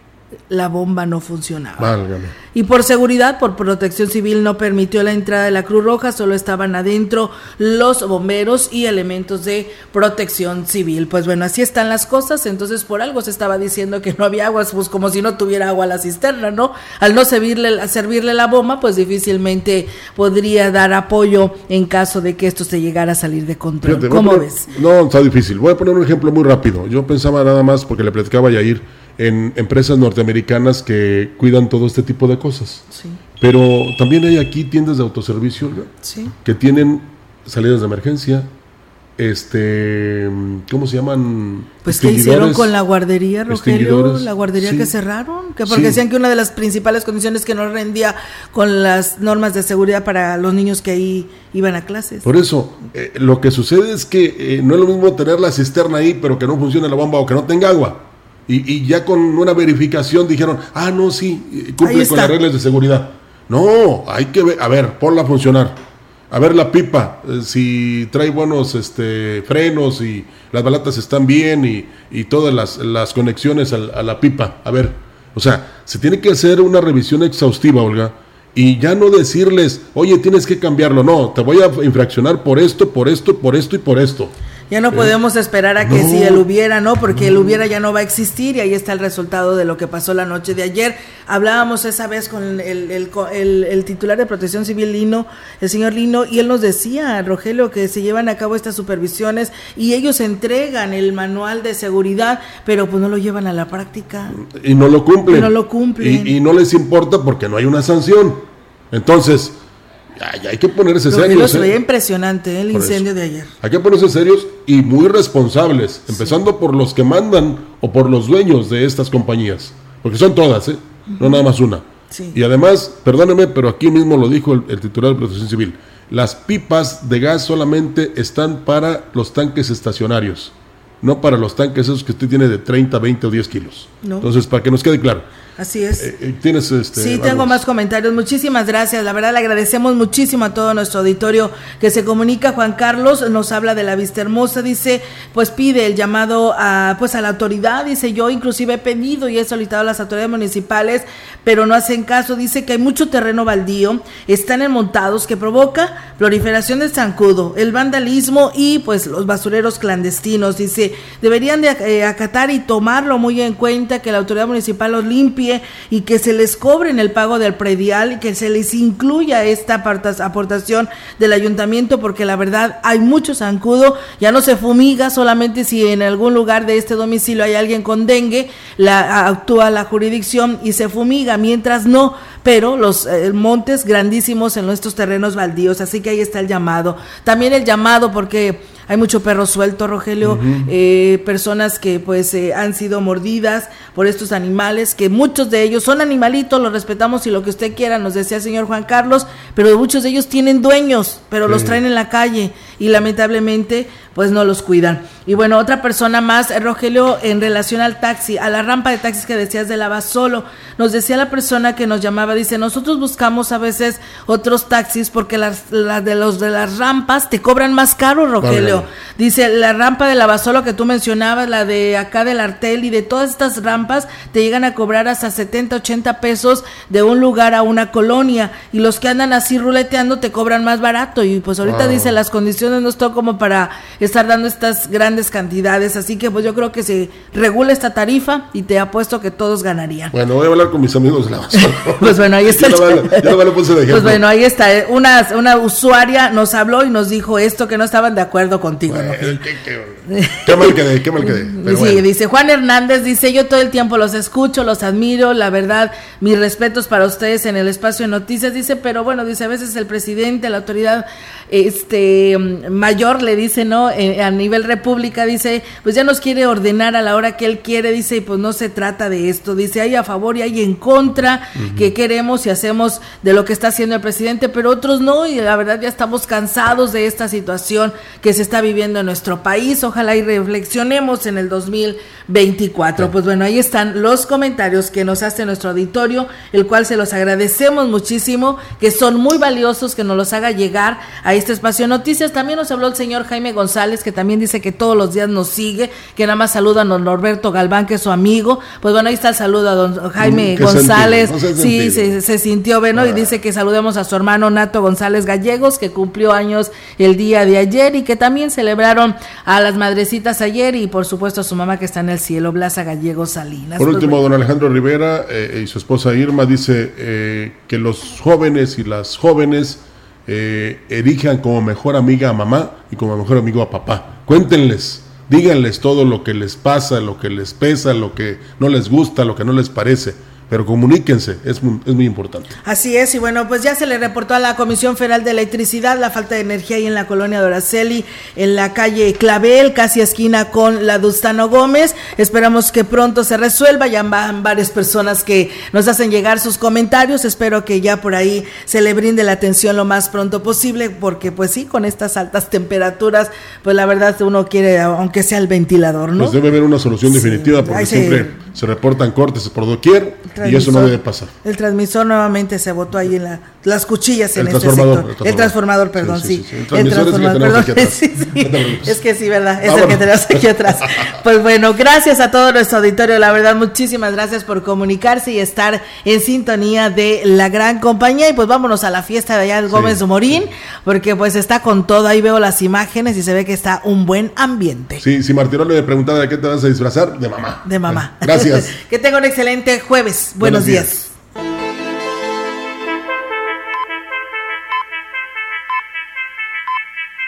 la bomba no funcionaba. Válgame. Y por seguridad, por protección civil, no permitió la entrada de la Cruz Roja, solo estaban adentro los bomberos y elementos de protección civil. Pues bueno, así están las cosas, entonces por algo se estaba diciendo que no había agua, pues como si no tuviera agua la cisterna, ¿no? Al no servirle, servirle la bomba, pues difícilmente podría dar apoyo en caso de que esto se llegara a salir de control. Fíjate, a ¿Cómo poner- ves? No, está difícil. Voy a poner un ejemplo muy rápido. Yo pensaba nada más, porque le platicaba a Yair, en empresas norteamericanas que cuidan todo este tipo de cosas. Sí. Pero también hay aquí tiendas de autoservicio Sí. que tienen salidas de emergencia, este, ¿cómo se llaman? Pues que hicieron con la guardería, Rogelio, la guardería que cerraron, que porque decían que una de las principales condiciones que no rendía con las normas de seguridad para los niños que ahí iban a clases. Por eso, eh, lo que sucede es que eh, no es lo mismo tener la cisterna ahí, pero que no funcione la bomba o que no tenga agua. Y, y ya con una verificación dijeron, ah, no, sí, eh, cumple con las reglas de seguridad. No, hay que ver, a ver, ponla a funcionar a ver la pipa, eh, si trae buenos este, frenos y las balatas están bien y, y todas las, las conexiones a, a, la pipa. A ver, o sea, se tiene que hacer una revisión exhaustiva, Olga, y ya no decirles, oye, tienes que cambiarlo. No, te voy a infraccionar por esto, por esto, por esto y por esto. Ya no podemos esperar a que si él hubiera, ¿no? Porque él hubiera ya no va a existir y ahí está el resultado de lo que pasó la noche de ayer. Hablábamos esa vez con el, el, titular de Protección Civil Lino, el señor Lino, y él nos decía, Rogelio, que se llevan a cabo estas supervisiones y ellos entregan el manual de seguridad, pero pues no lo llevan a la práctica. Y no lo cumplen. Y no lo cumplen. Y, y no les importa porque no hay una sanción. Entonces, hay que ponerse serios. ¿eh? impresionante ¿eh? el incendio de ayer. Hay que ponerse serios y muy responsables, empezando por los que mandan o por los dueños de estas compañías, porque son todas, ¿eh? no nada más una. Y además, perdóneme, pero aquí mismo lo dijo el, titular de Protección Civil, las pipas de gas solamente están para los tanques estacionarios, no para los tanques esos que usted tiene de 30, 20 o 10 kilos. Entonces, para que nos quede claro. Así es. Eh, eh, ¿Tienes este, sí, tengo más comentarios. Muchísimas gracias. La verdad le agradecemos muchísimo a todo nuestro auditorio que se comunica. Juan Carlos nos habla de la vista hermosa. Dice, pues pide el llamado a, pues a la autoridad. Dice, yo inclusive he pedido y he solicitado a las autoridades municipales, pero no hacen caso. Dice que hay mucho terreno baldío, están enmontados que provoca proliferación del zancudo, el vandalismo y pues los basureros clandestinos. Dice, deberían de eh, acatar y tomarlo muy en cuenta que la autoridad municipal los limpie y que se les cobre en el pago del predial y que se les incluya esta aportación del ayuntamiento porque la verdad hay mucho zancudo, ya no se fumiga solamente si en algún lugar de este domicilio hay alguien con dengue, la, actúa la jurisdicción y se fumiga, mientras no, pero los eh, montes grandísimos en nuestros terrenos baldíos, así que ahí está el llamado. También el llamado porque hay mucho perro suelto, Rogelio, eh, personas que pues eh, han sido mordidas por estos animales, que muchos de ellos son animalitos, los respetamos y lo que usted quiera, nos decía el señor Juan Carlos, pero muchos de ellos tienen dueños, pero los traen en la calle y lamentablemente pues no los cuidan. Y bueno, otra persona más, Rogelio, en relación al taxi, a la rampa de taxis que decías de solo nos decía la persona que nos llamaba, dice, nosotros buscamos a veces otros taxis porque las, de los de las rampas te cobran más caro, Rogelio. Dice, la rampa de Lavasolo que tú mencionabas, la de acá del Artel y de todas estas rampas, te llegan a cobrar hasta 70, 80 pesos de un lugar a una colonia. Y los que andan así ruleteando te cobran más barato. Y pues ahorita dice, las condiciones no están como para estar dando estas grandes cantidades. Así que pues yo creo que se regula esta tarifa y te apuesto que todos ganarían. Bueno, voy a hablar con mis amigos de la *laughs* pues bueno, ahí está. pues bueno, ahí está. Una, una usuaria nos habló y nos dijo esto que no estaban de acuerdo contigo. *laughs* qué, mal quedé, qué mal quedé. sí, dice Juan Hernández, dice yo todo el tiempo los escucho, los admiro, la verdad, mis respetos para ustedes en el espacio de noticias, dice, pero bueno, dice a veces el presidente, la autoridad este mayor le dice, ¿no? Eh, a nivel república dice, pues ya nos quiere ordenar a la hora que él quiere, dice, y pues no se trata de esto, dice, hay a favor y hay en contra, que queremos y hacemos de lo que está haciendo el presidente, pero otros no, y la verdad ya estamos cansados de esta situación que se está viviendo en nuestro país, ojalá y reflexionemos en el 2024. Pues bueno, ahí están los comentarios que nos hace nuestro auditorio, el cual se los agradecemos muchísimo, que son muy valiosos, que nos los haga llegar a este espacio noticias. También nos habló el señor Jaime González, que también dice que todos los días nos sigue, que nada más saluda a don Norberto Galván, que es su amigo. Pues bueno, ahí está el saludo a don Jaime mm, González. sí, se, sintió bueno y ah. dice que saludemos a su hermano Nato González Gallegos, que cumplió años el día de ayer y que también celebraron a las madrecitas ayer y por supuesto a su mamá que está en el cielo, Blasa Gallegos Salinas. Por pues último, don Alejandro Rivera eh, y su esposa Irma dice eh, que los jóvenes y las jóvenes eh, erijan como mejor amiga a mamá y como mejor amigo a papá. Cuéntenles, díganles todo lo que les pasa, lo que les pesa, lo que no les gusta, lo que no les parece, pero comuníquense, es muy, es muy importante. Así es, y bueno, pues ya se le reportó a la Comisión Federal de Electricidad la falta de energía ahí en la colonia Doraceli, en la calle Clavel, casi esquina con la Dustano Gómez. Esperamos que pronto se resuelva, ya van varias personas que nos hacen llegar sus comentarios, espero que ya por ahí se le brinde la atención lo más pronto posible, porque pues sí, con estas altas temperaturas, pues la verdad uno quiere, aunque sea el ventilador, ¿no? Pues debe haber una solución definitiva, porque siempre se reportan cortes por doquier y eso no debe pasar. El transmisor nuevamente se botó ahí en la, las cuchillas en este sector. El transformador, perdón, sí. El, transformador, perdón. *laughs* es que sí, ¿verdad? Es el que tenemos aquí atrás. *laughs* pues bueno, gracias a todo nuestro auditorio. La verdad, muchísimas gracias por comunicarse y estar en sintonía de la gran compañía. Y pues vámonos a la fiesta de allá de Gómez Morín, porque pues está con todo. Ahí veo las imágenes y se ve que está un buen ambiente. Sí, si Martirón le preguntaba de qué te vas a disfrazar, de mamá. De mamá. Gracias. *laughs* que tenga un excelente jueves. Buenos, días.